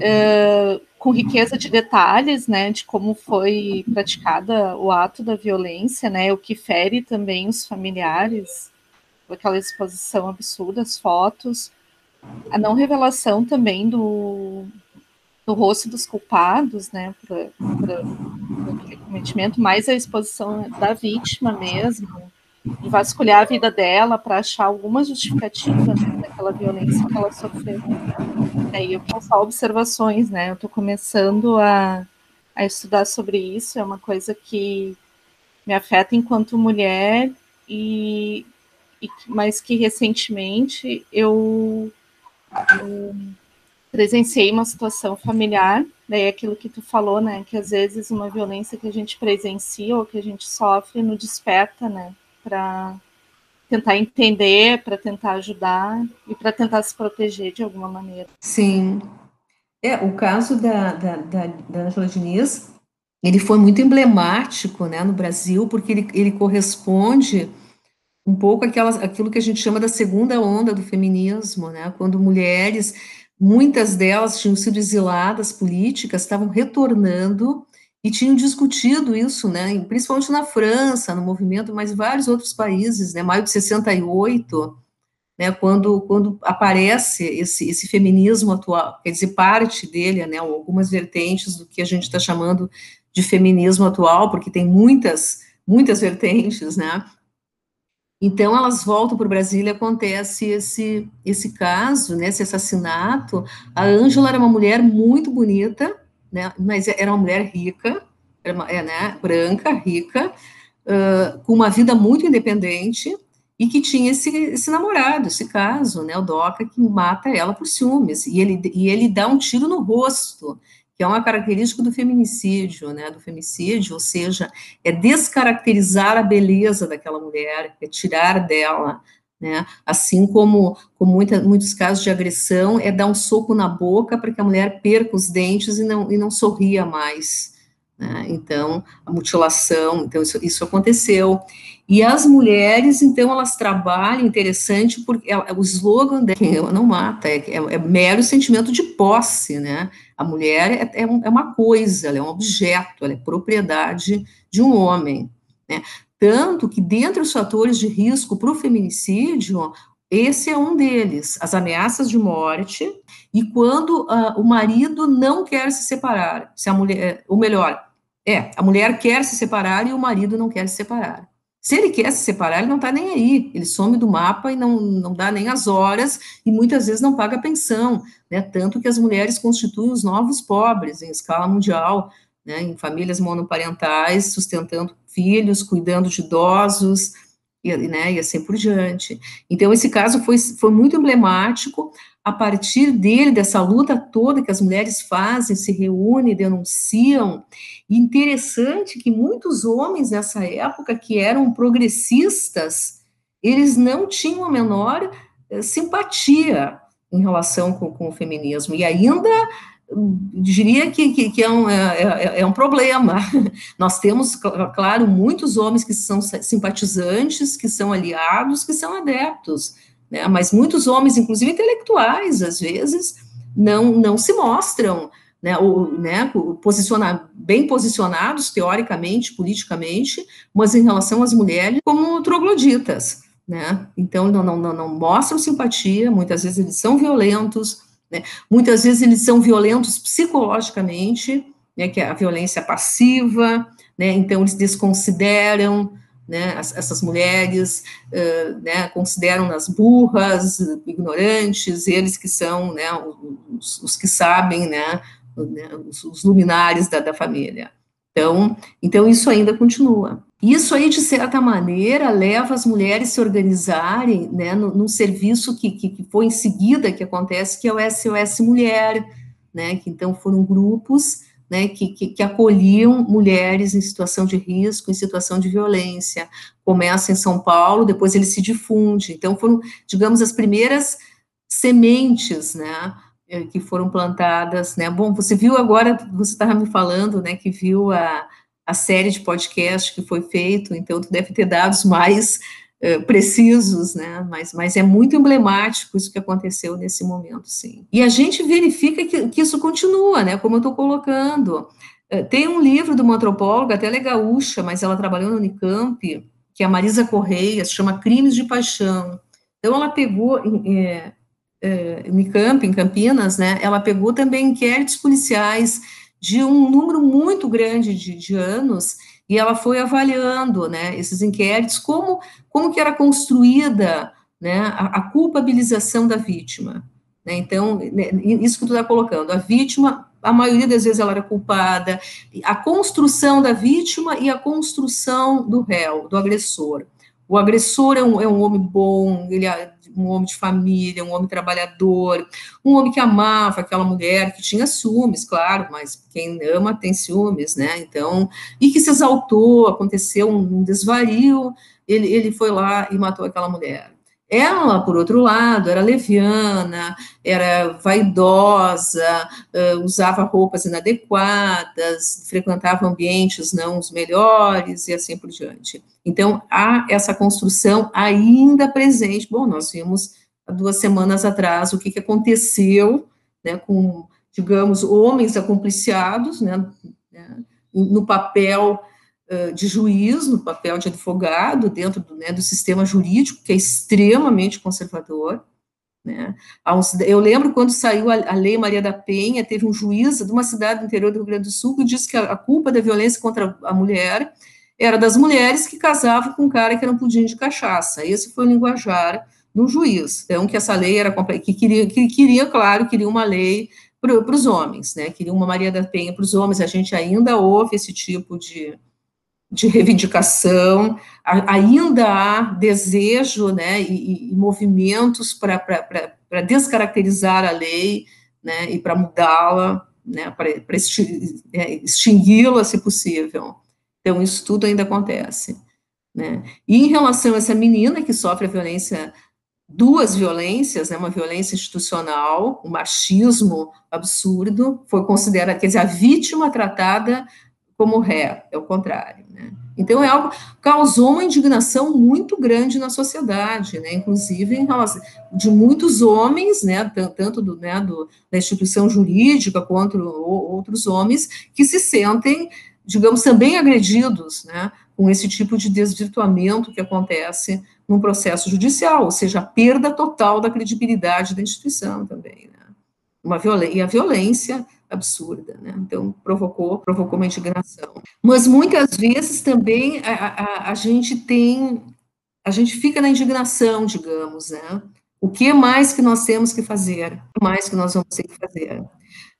uh, com riqueza de detalhes, né, de como foi praticada o ato da violência, né, o que fere também os familiares, aquela exposição absurda, as fotos, a não revelação também do, do rosto dos culpados, né, para o cometimento, mais a exposição da vítima mesmo, de vasculhar a vida dela para achar alguma justificativa né, daquela violência que ela sofreu. Aí eu só observações, né? Eu estou começando a, a estudar sobre isso, é uma coisa que me afeta enquanto mulher, e, e mas que recentemente eu, eu presenciei uma situação familiar, daí aquilo que tu falou, né? Que às vezes uma violência que a gente presencia ou que a gente sofre no desperta, né? Para tentar entender, para tentar ajudar e para tentar se proteger de alguma maneira. Sim. É, o caso da, da, da, da Angela Diniz, ele foi muito emblemático, né, no Brasil, porque ele, ele corresponde um pouco àquela, àquilo que a gente chama da segunda onda do feminismo, né, quando mulheres, muitas delas tinham sido exiladas políticas, estavam retornando e tinham discutido isso, né, principalmente na França, no movimento, mas vários outros países, né, maio de 68, né, quando, quando aparece esse, esse feminismo atual, quer dizer, parte dele, né, algumas vertentes do que a gente está chamando de feminismo atual, porque tem muitas, muitas vertentes, né, então elas voltam para o Brasil e acontece esse, esse caso, né, esse assassinato, a Ângela era uma mulher muito bonita, né? Mas era uma mulher rica, era uma, é, né? Branca, rica, uh, com uma vida muito independente e que tinha esse, esse namorado, esse caso, né? O Doca que mata ela por ciúmes e ele e ele dá um tiro no rosto que é uma característica do feminicídio, né, do femicídio, ou seja, é descaracterizar a beleza daquela mulher, é tirar dela né? Assim como, como muita, muitos casos de agressão, é dar um soco na boca para que a mulher perca os dentes e não, e não sorria mais. Né? Então, a mutilação, então isso, isso aconteceu. E as mulheres, então, elas trabalham, interessante, porque ela, o slogan ela não mata, é, é, é, mero sentimento de posse, né? A mulher é, é, é uma coisa, ela é um objeto, ela é propriedade de um homem. Né? Tanto que, dentre os fatores de risco para o feminicídio, esse é um deles, as ameaças de morte, e quando uh, o marido não quer se separar, se a mulher, ou melhor, é, a mulher quer se separar e o marido não quer se separar. Se ele quer se separar, ele não está nem aí, ele some do mapa e não, não dá nem as horas, e muitas vezes não paga pensão, né, tanto que as mulheres constituem os novos pobres em escala mundial, né, em famílias monoparentais, sustentando filhos, cuidando de idosos, e, né, e assim por diante. Então, esse caso foi, foi muito emblemático, a partir dele, dessa luta toda que as mulheres fazem, se reúnem, denunciam, interessante que muitos homens nessa época, que eram progressistas, eles não tinham a menor eh, simpatia em relação com, com o feminismo, e ainda diria que, que, que é, um, é, é, é, um problema. Nós temos, claro, muitos homens que são simpatizantes, que são aliados, que são adeptos, né? mas muitos homens, inclusive intelectuais, às vezes, não, não se mostram né, ou, né, posicionar, bem posicionados, teoricamente, politicamente, mas em relação às mulheres, como trogloditas. Né? Então, não, não, não, não mostram simpatia, muitas vezes eles são violentos, né? Muitas vezes eles são violentos psicologicamente, né, que é a violência passiva, né, então eles desconsideram né, essas mulheres, uh, né, consideram-nas burras, ignorantes, eles que são né, os, os que sabem, né, né? Os, os, luminares da, da família. Então, então, isso ainda continua. Isso aí, de certa maneira, leva as mulheres a se organizarem né, num serviço que, que, que, foi em seguida que acontece, que é o SOS Mulher, né, que então foram grupos né, que, que, que, acolhiam mulheres em situação de risco, em situação de violência. Começa em São Paulo, depois ele se difunde. Então, foram, digamos, as primeiras sementes, né, eh, que foram plantadas, né. Bom, você viu agora, você estava me falando, né, que viu a a série de podcast que foi feito, então tu deve ter dados mais uh, precisos, né? Mas, mas é muito emblemático isso que aconteceu nesse momento, sim. E a gente verifica que, que isso continua, né? Como eu estou colocando. Uh, tem um livro de uma antropóloga, até ela é gaúcha, mas ela trabalhou no Unicamp, que é a Marisa Correia, se chama Crimes de Paixão. Então, ela pegou, é, é, Unicamp, em Campinas, né? Ela pegou também inquéritos policiais de um número muito grande de, de anos, e ela foi avaliando, né, esses inquéritos, como, como que era construída, né, a, a culpabilização da vítima, né, então, né, isso que tu está colocando, a vítima, a maioria das vezes ela era culpada, a construção da vítima e a construção do réu, do agressor, o agressor é um, é um homem bom, ele é um homem de família, um homem trabalhador, um homem que amava aquela mulher, que tinha ciúmes, claro, mas quem ama tem ciúmes, né? Então, e que se exaltou, aconteceu um desvario, ele, ele foi lá e matou aquela mulher. Ela, por outro lado, era leviana, era vaidosa, usava roupas inadequadas, frequentava ambientes não os melhores e assim por diante. Então, há essa construção ainda presente. Bom, nós vimos há duas semanas atrás o que, que aconteceu né, com, digamos, homens acompliciados né, né no papel de juiz, no papel de advogado, dentro do, né, do sistema jurídico, que é extremamente conservador. Né? Eu lembro quando saiu a, Lei Maria da Penha, teve um juiz de uma cidade do interior do Rio Grande do Sul que disse que a, a culpa da violência contra a mulher era das mulheres que casavam com um cara que era um pudim de cachaça. Esse foi o linguajar do juiz. Então, que essa lei era que queria, que queria, claro, queria uma lei para os homens, né? Queria uma Maria da Penha para os homens. A gente ainda ouve esse tipo de, de reivindicação, ainda há desejo né, e, e movimentos para descaracterizar a lei né, e para mudá-la, né, para é, extingui-la, se possível. Então, isso tudo ainda acontece. Né. E em relação a essa menina que sofre a violência, duas violências, né, uma violência institucional, um machismo absurdo, foi considerada, quer dizer, a vítima tratada como ré, é o contrário, né? Então, é algo causou uma indignação muito grande na sociedade, né? Inclusive, em relação, de muitos homens, né? Tanto do, né, do, da instituição jurídica quanto outros homens, que se sentem, digamos, também agredidos, né? Com esse tipo de desvirtuamento que acontece num processo judicial, ou seja, a perda total da credibilidade da instituição também, né? Uma e a violência absurda, né? Então provocou provocou uma indignação. Mas muitas vezes também a, a, a, gente tem a gente fica na indignação, digamos, né? O que mais que nós temos que fazer? O mais que nós vamos ter que fazer?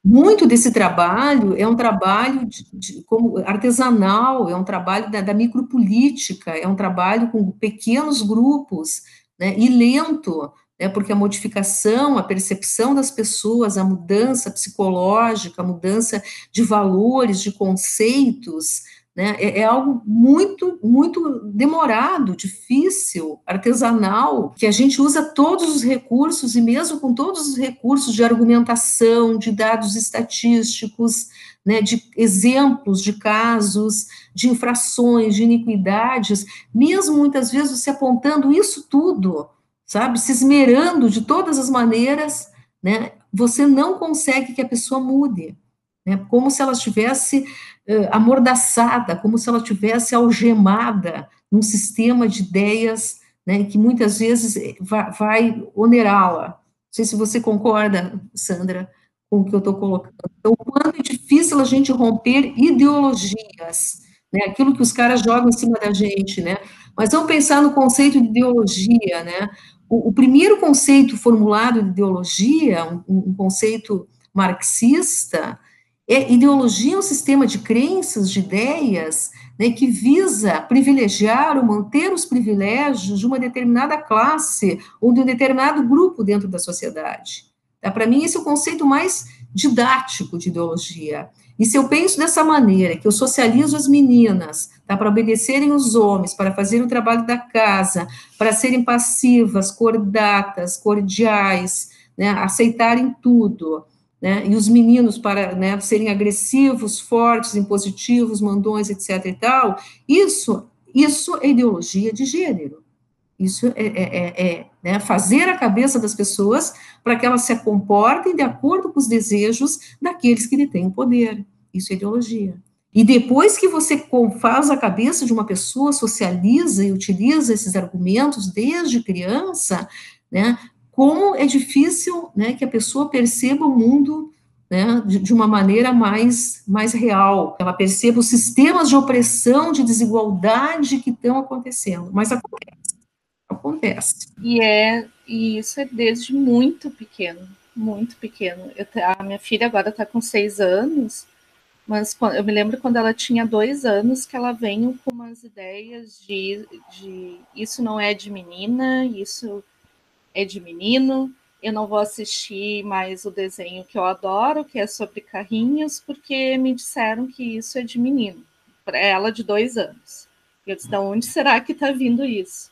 Muito desse trabalho é um trabalho de, de, como artesanal, é um trabalho da, da micropolítica, é um trabalho com pequenos grupos, né, e lento, né, porque a modificação, a percepção das pessoas, a mudança psicológica, a mudança de valores, de conceitos, né? É, é, algo muito, muito demorado, difícil, artesanal, que a gente usa todos os recursos, e mesmo com todos os recursos de argumentação, de dados estatísticos, né, de exemplos de casos, de infrações, de iniquidades, mesmo muitas vezes você apontando isso tudo, sabe, se esmerando de todas as maneiras, né, você não consegue que a pessoa mude, né, como se ela estivesse uh, amordaçada, como se ela estivesse algemada num sistema de ideias, né, que muitas vezes vai, vai onerá-la. Não sei se você concorda, Sandra, com o que eu estou colocando. Então, o quanto é difícil a gente romper ideologias, né, aquilo que os caras jogam em cima da gente, né, mas vamos pensar no conceito de ideologia, né, o, o primeiro conceito formulado de ideologia, um, um conceito marxista, é, ideologia é um sistema de crenças, de ideias, né, que visa privilegiar ou manter os privilégios de uma determinada classe ou de um determinado grupo dentro da sociedade. Tá? Para mim, esse é o conceito mais didático de ideologia. E se eu penso dessa maneira, que eu socializo as meninas, tá, para obedecerem os homens, para fazerem o trabalho da casa, para serem passivas, cordatas, cordiais, né, aceitarem tudo, né, e os meninos para né, serem agressivos, fortes, impositivos, mandões, etc. e tal, isso, isso é ideologia de gênero. Isso é, é, é, é né, fazer a cabeça das pessoas para que elas se comportem de acordo com os desejos daqueles que detêm o poder. Isso é ideologia. E depois que você faz a cabeça de uma pessoa, socializa e utiliza esses argumentos desde criança, né, como é difícil né, que a pessoa perceba o mundo né, de, de, uma maneira mais, mais real, ela perceba os sistemas de opressão, de desigualdade que estão acontecendo, mas acontece, acontece. E, é, e isso é desde muito pequeno, muito pequeno. Eu, a minha filha agora está com seis anos, mas eu me lembro quando ela tinha dois anos que ela veio com umas ideias de, de isso não é de menina, isso é de menino, eu não vou assistir mais o desenho que eu adoro, que é sobre carrinhos, porque me disseram que isso é de menino, para ela de dois anos. Eu disse, de onde será que está vindo isso?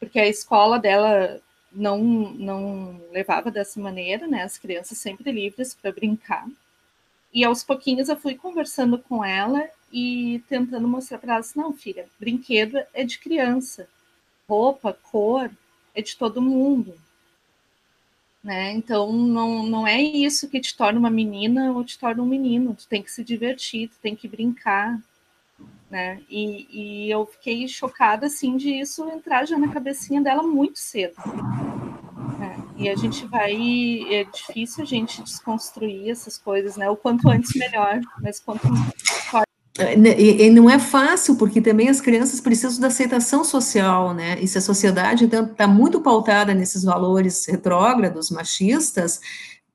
Porque a escola dela não, não levava dessa maneira, né? As crianças sempre livres para brincar. E aos pouquinhos eu fui conversando com ela e tentando mostrar para ela, assim, não, filha, brinquedo é de criança, roupa, cor, é de todo mundo. Né? Então não, não é isso que te torna uma menina ou te torna um menino. Tu tem que se divertir, tu tem que brincar. Né? E, e eu fiquei chocada assim de isso entrar já na cabecinha dela muito cedo. E a gente vai. É difícil a gente desconstruir essas coisas, né? O quanto antes melhor, mas quanto e, e, não é fácil, porque também as crianças precisam da aceitação social, né? E se a sociedade, está muito pautada nesses valores retrógrados, machistas,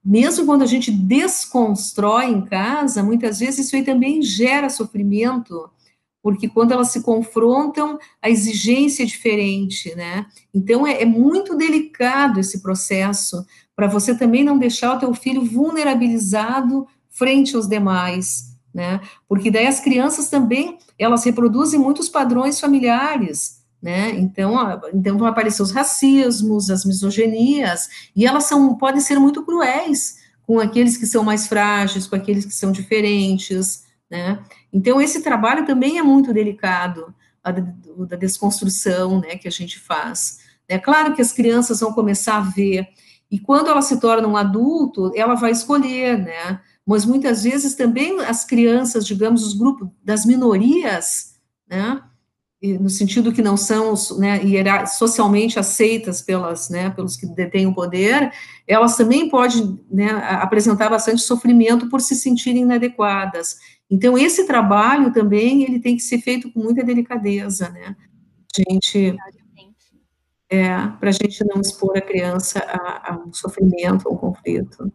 mesmo quando a gente desconstrói em casa, muitas vezes isso aí também gera sofrimento, porque quando elas se confrontam, a exigência é diferente, né? Então, é, é muito delicado esse processo, para você também não deixar o teu filho vulnerabilizado frente aos demais, né? Porque daí as crianças também, elas reproduzem muitos padrões familiares, né? Então, então vão aparecer os racismos, as misogenias, e elas são, podem ser muito cruéis com aqueles que são mais frágeis, com aqueles que são diferentes, né? Então, esse trabalho também é muito delicado, a, da desconstrução, né, que a gente faz. É claro que as crianças vão começar a ver, e quando ela se torna um adulto, ela vai escolher, né, mas muitas vezes também as crianças, digamos, os grupos das minorias, né, no sentido que não são né, socialmente aceitas pelas, né, pelos que detêm o poder, elas também podem né, apresentar bastante sofrimento por se sentirem inadequadas. Então, esse trabalho também, ele tem que ser feito com muita delicadeza, né, gente, é, para a gente não expor a criança a, a um sofrimento, a um conflito.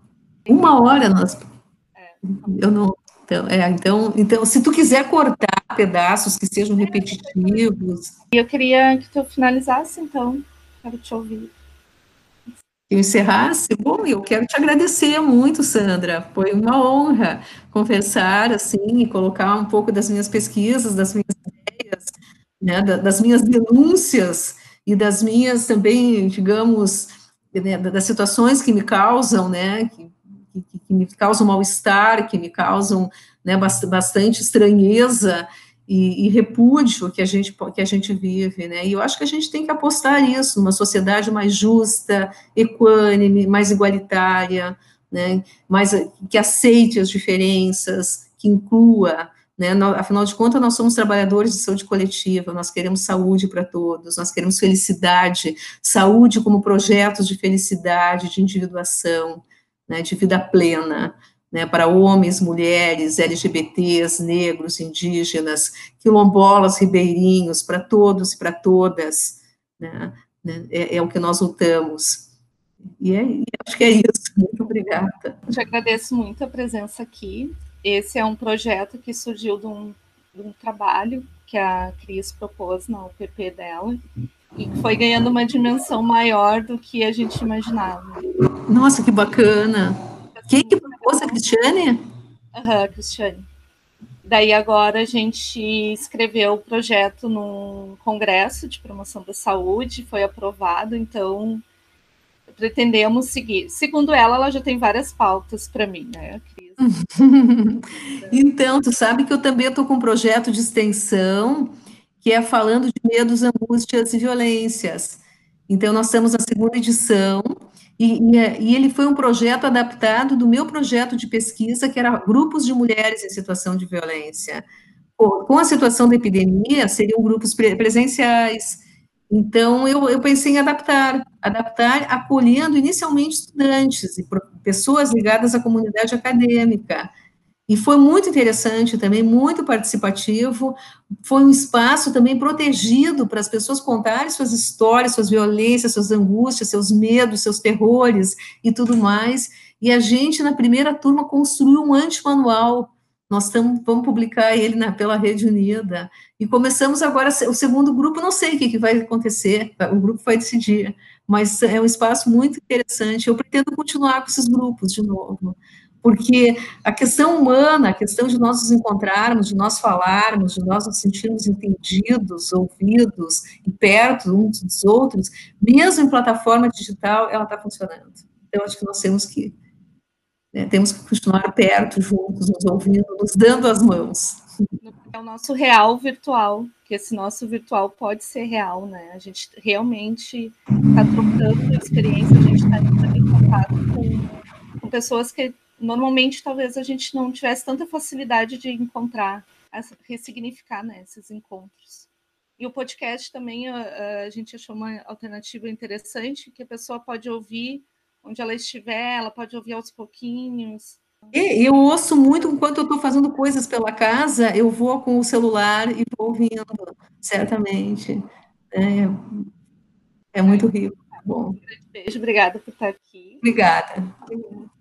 Uma hora nós eu não. Então, é, então, então, se tu quiser cortar pedaços que sejam repetitivos. Eu queria que tu finalizasse, então. Quero te ouvir. Eu encerrasse? Bom, eu quero te agradecer muito, Sandra. Foi uma honra conversar assim e colocar um pouco das minhas pesquisas, das minhas ideias, né, das minhas denúncias e das minhas também, digamos, né, das situações que me causam, né, que, que, que me causam mal-estar, que me causam né, bastante estranheza e, e, repúdio que a gente que a gente vive, né? E eu acho que a gente tem que apostar nisso, numa sociedade mais justa, equânime, mais igualitária, né? Mais que aceite as diferenças, que inclua, né? Afinal de contas, nós somos trabalhadores de saúde coletiva, nós queremos saúde para todos, nós queremos felicidade, saúde como projetos de felicidade, de individuação, né? De vida plena né, para homens, mulheres, LGBTs, negros, indígenas, quilombolas, ribeirinhos, para todos e para todas, né, né, é, é, o que nós lutamos. E, é, e acho que é isso. Muito obrigada. Eu te agradeço muito a presença aqui. Esse é um projeto que surgiu de um, de um trabalho que a Cris propôs na UPP dela, e foi ganhando uma dimensão maior do que a gente imaginava. Nossa, que bacana! Quem que propôs a Cristiane? Aham, uhum, Cristiane. Daí agora a gente escreveu o projeto num congresso de promoção da saúde, foi aprovado, então pretendemos seguir. Segundo ela, ela já tem várias pautas para mim, né, Cris? então, tu sabe que eu também estou com um projeto de extensão que é falando de medos, angústias e violências. Então, nós estamos na segunda edição, e, e, e, ele foi um projeto adaptado do meu projeto de pesquisa, que era grupos de mulheres em situação de violência. Com a situação da epidemia, seriam grupos presenciais. Então, eu, eu pensei em adaptar, adaptar acolhendo inicialmente estudantes e pessoas ligadas à comunidade acadêmica. E foi muito interessante também, muito participativo. Foi um espaço também protegido para as pessoas contarem suas histórias, suas violências, suas angústias, seus medos, seus terrores e tudo mais. E a gente, na primeira turma, construiu um antimanual. Nós estamos, vamos publicar ele na, pela Rede Unida. E começamos agora o segundo grupo, não sei o que, que vai acontecer, o grupo vai decidir, mas é um espaço muito interessante. Eu pretendo continuar com esses grupos de novo porque a questão humana, a questão de nós nos encontrarmos, de nós falarmos, de nós nos sentirmos entendidos, ouvidos e perto uns dos outros, mesmo em plataforma digital, ela está funcionando. Então, acho que nós temos que né, temos que continuar perto, juntos, nos ouvindo, nos dando as mãos. É o nosso real virtual, que esse nosso virtual pode ser real, né? A gente realmente está trocando experiência, a gente está entrando em contato com, com pessoas que normalmente talvez a gente não tivesse tanta facilidade de encontrar, ressignificar né, esses encontros. E o podcast também a, a gente achou uma alternativa interessante, que a pessoa pode ouvir onde ela estiver, ela pode ouvir aos pouquinhos. Eu ouço muito enquanto eu estou fazendo coisas pela casa, eu vou com o celular e vou ouvindo, certamente. É, é muito rico. Bom. Um beijo, obrigada por estar aqui. Obrigada. obrigada.